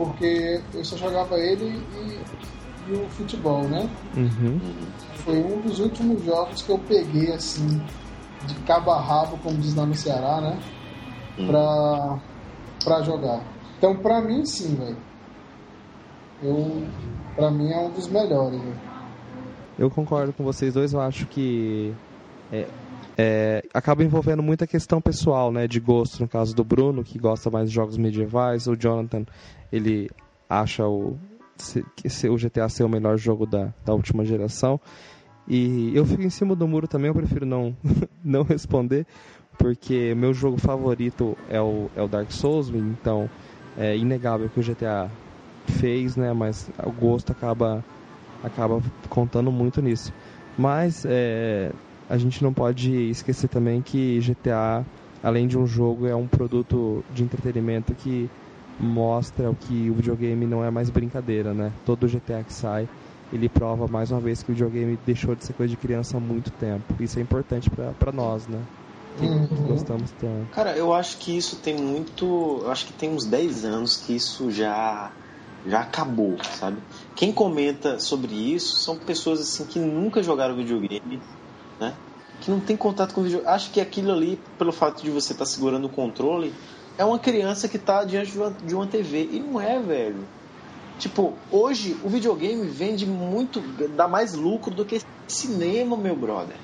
Porque eu só jogava ele e, e o futebol, né? Uhum. Foi um dos últimos jogos que eu peguei, assim, de cabo a rabo, como diz lá no Ceará, né? Pra, pra jogar. Então, pra mim, sim, velho. Eu, pra mim, é um dos melhores, velho. Eu concordo com vocês dois, eu acho que é, é, acaba envolvendo muita questão pessoal, né, de gosto, no caso do Bruno, que gosta mais de jogos medievais, o Jonathan, ele acha o, que o GTA ser o melhor jogo da, da última geração, e eu fico em cima do muro também, eu prefiro não, não responder, porque meu jogo favorito é o, é o Dark Souls, então é inegável que o GTA fez, né, mas o gosto acaba acaba contando muito nisso. Mas é, a gente não pode esquecer também que GTA, além de um jogo, é um produto de entretenimento que mostra o que o videogame não é mais brincadeira, né? Todo GTA que sai, ele prova mais uma vez que o videogame deixou de ser coisa de criança há muito tempo. Isso é importante pra pra nós, né? Que Uhum. gostamos tanto. Cara, eu acho que isso tem muito. Eu acho que tem uns 10 anos que isso já já acabou, sabe? Quem comenta sobre isso são pessoas assim que nunca jogaram videogame, né? Que não tem contato com videogame. Acho que aquilo ali, pelo fato de você estar segurando o controle, é uma criança que tá diante de uma, de uma TV. E não é, velho. Tipo, hoje o videogame vende muito, dá mais lucro do que cinema, meu brother.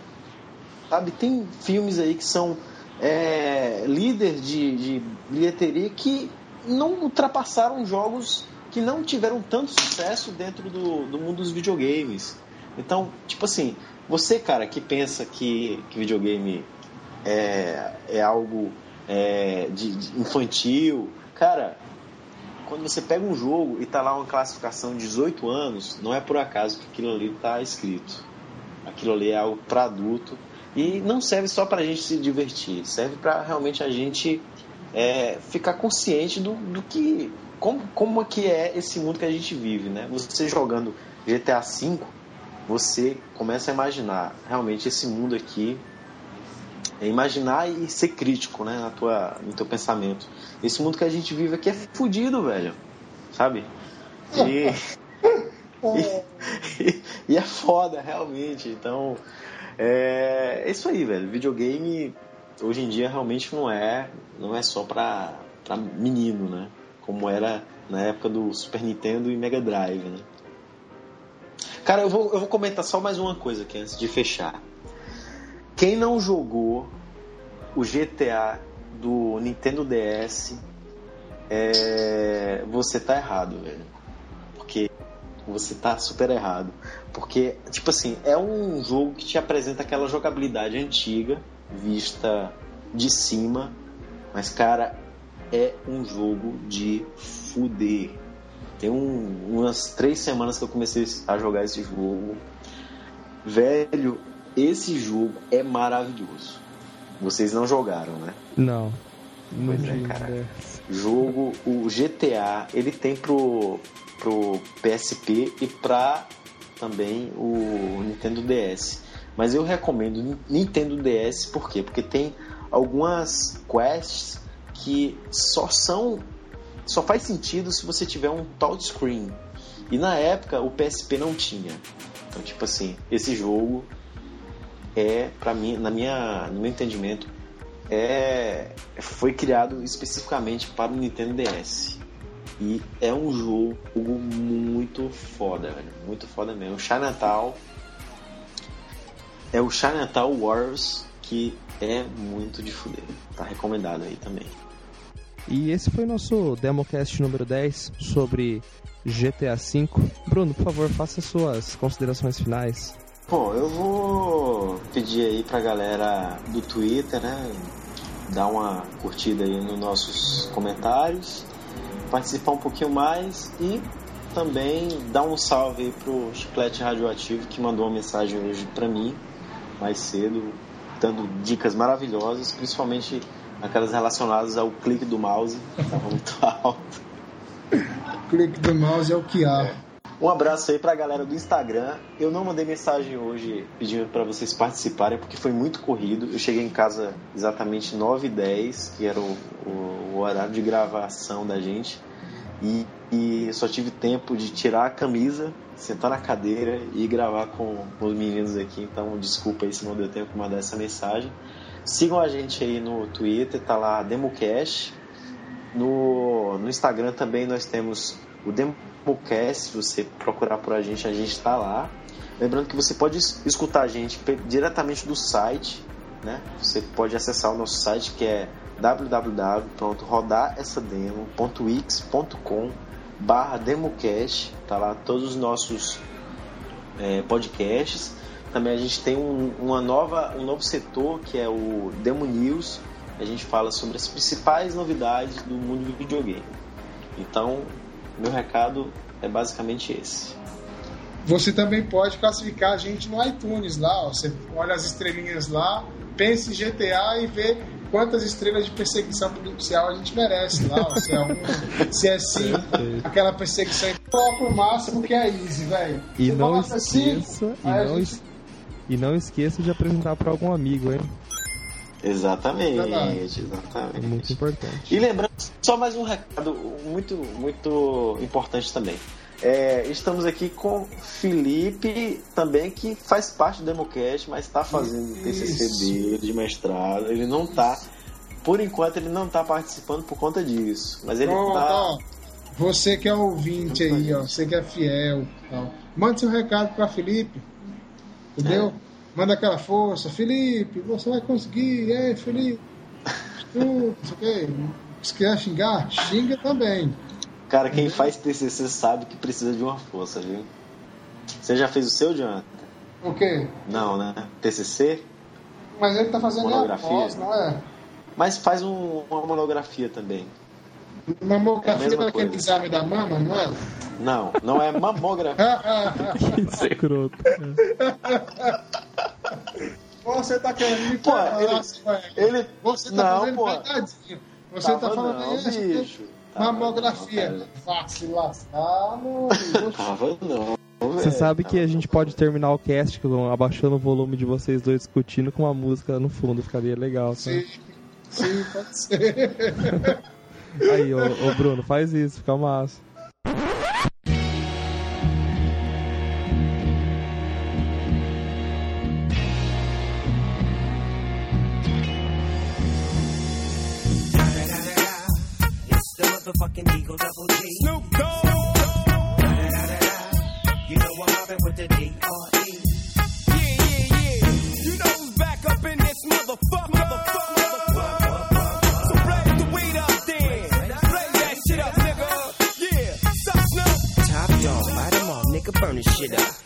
Sabe, tem filmes aí que são é, líder de, de bilheteria que não ultrapassaram jogos que não tiveram tanto sucesso dentro do, do mundo dos videogames. Então, tipo assim, você, cara, que pensa que, que videogame é, é algo é, de, de infantil, cara, quando você pega um jogo e tá lá uma classificação de 18 anos, não é por acaso que aquilo ali tá escrito. Aquilo ali é algo para adulto e não serve só pra gente se divertir, serve pra realmente a gente é, ficar consciente do, do que como, como é que é esse mundo que a gente vive, né? Você jogando GTA V, você começa a imaginar realmente esse mundo aqui, é imaginar e ser crítico, né, na tua, no teu pensamento. Esse mundo que a gente vive aqui é fudido, velho, sabe? E, e, e é foda, realmente. Então, é, é isso aí, velho. Videogame hoje em dia realmente não é, não é só pra, pra menino, né? Como era na época do Super Nintendo e Mega Drive, né? Cara, eu vou, eu vou comentar só mais uma coisa aqui antes de fechar. Quem não jogou o GTA do Nintendo DS, é, você tá errado, velho. Porque você tá super errado. Porque, tipo assim, é um jogo que te apresenta aquela jogabilidade antiga, vista de cima, mas, cara, é um jogo de fuder. Tem um- umas três semanas que eu comecei a jogar esse jogo. Velho, esse jogo é maravilhoso. Vocês não jogaram, né? Não. Não Pois é, digo cara. Jogo, o GTA, ele tem pro, pro PSP e pra também o Nintendo DS. Mas eu recomendo Nintendo DS por quê? Porque tem algumas quests que só são só faz sentido se você tiver um touchscreen. E na época o PSP não tinha. Então, tipo assim, esse jogo é para mim, na minha, no meu entendimento, é foi criado especificamente para o Nintendo DS. E é um jogo muito foda, velho. Muito foda mesmo. Chinatown é o Chinatown Wars que é muito de fuder. Tá recomendado aí também. E esse foi o nosso Democast número 10 sobre GTA V. Bruno, por favor, faça suas considerações finais. Bom, eu vou pedir aí pra galera do Twitter, né? Dar uma curtida aí nos nossos comentários, participar um pouquinho mais e também dar um salve aí pro Chiclete Radioativo que mandou uma mensagem hoje pra mim, mais cedo, dando dicas maravilhosas, principalmente aquelas relacionadas ao clique do mouse, que estava muito alto. O clique do mouse é o que há. É. Um abraço aí pra galera do Instagram. Eu não mandei mensagem hoje pedindo para vocês participarem porque foi muito corrido. Eu cheguei em casa exatamente 9h10, que era o, o, o horário de gravação da gente. E, e, só tive tempo de tirar a camisa, sentar na cadeira e gravar com, os meninos aqui. Então, desculpa aí se não deu tempo de mandar essa mensagem. Sigam a gente aí no Twitter, tá lá DemoCast. No, no Instagram também nós temos o DemoCast. Se você procurar por a gente, a gente está lá. Lembrando que você pode escutar a gente diretamente do site. Né? Você pode acessar o nosso site que é www.rodaressademo.wix.com barra democast, tá lá todos os nossos é, podcasts. Também a gente tem um, uma nova, um novo setor que é o Demo News. A gente fala sobre as principais novidades do mundo do videogame. Então, meu recado é basicamente esse. Você também pode classificar a gente no iTunes lá. Ó. Você olha as estrelinhas lá, pense em GTA e vê quantas estrelas de perseguição policial a gente merece lá. se é, um, se é sim, aquela perseguição, coloca o máximo que é easy, velho. E não esqueça, cinco, e, não, gente... e não esqueça de apresentar para algum amigo, hein? Exatamente, exatamente. Muito importante. E lembrando, só mais um recado muito, muito importante também. É, estamos aqui com Felipe, também que faz parte do Democast, mas está fazendo o TCC dele de mestrado. Ele não está, por enquanto, ele não está participando por conta disso. Mas ele está. Você que é ouvinte aí, ó, você que é fiel, tal. mande seu recado para Felipe, entendeu? É. Manda aquela força, Felipe, você vai conseguir, é, Felipe. Tu, não sei o quê. Se quiser xingar, xinga também. Cara, quem faz TCC sabe que precisa de uma força, viu? Você já fez o seu, Jonathan? O quê? Não, né? TCC? Mas ele tá fazendo monografia. Pós, não é? Mas faz um, uma monografia também. Mamografia é daquele exame da mama, não é? Não, não é mamografia. que escroto. Você tá querendo me pô, ele, ele, Você tá não, fazendo pô. Você tá Tava tá falando não, bicho. Mamografia. Vá se lascar, Tava não. Você sabe que a gente pode terminar o cast abaixando o volume de vocês dois discutindo com uma música no fundo, ficaria legal. Tá? Sim, sim, pode ser. Aí, ô, ô Bruno, faz isso, fica massa. motherfucking Eagle Double G. Snoop Dogg. You know I'm mobbing with the D R E. Yeah, yeah, yeah. You know who's back up in this motherfucker. Motherfucker. Burn this shit up.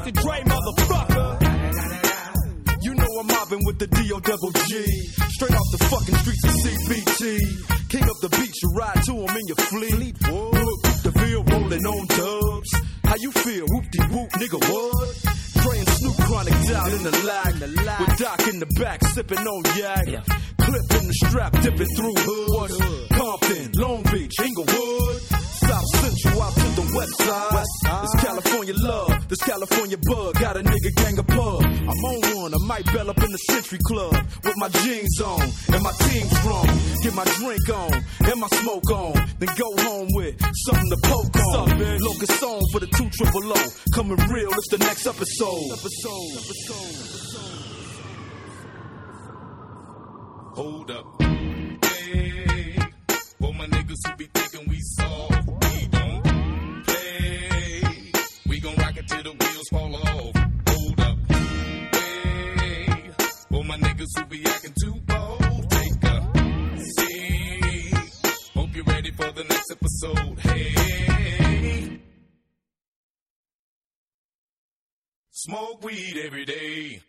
I'm mobbing with the D.O. double G. Straight off the fucking streets of CBT. King up the beach, you ride to him in your fleet. Look, the bill rolling on dubs. How you feel? Whoop de whoop, nigga, what? And Snoop Chronic down in the lag. With Doc in the back, sipping on yak. Clip in the strap, dipping through hoods. Compton, Long Beach, Inglewood. South Central out to the west side. It's California love, this California bug. Got a nigga gang of might bell up in the Century Club with my jeans on and my team strong. Get my drink on and my smoke on, then go home with something to poke on. Locust song for the two triple O. Coming real, it's the next episode. Episode. Hold up. Hey, for my niggas who be thinking we soft, who be acting too bold, take a seat. Hope you're ready for the next episode. Hey. Smoke weed every day.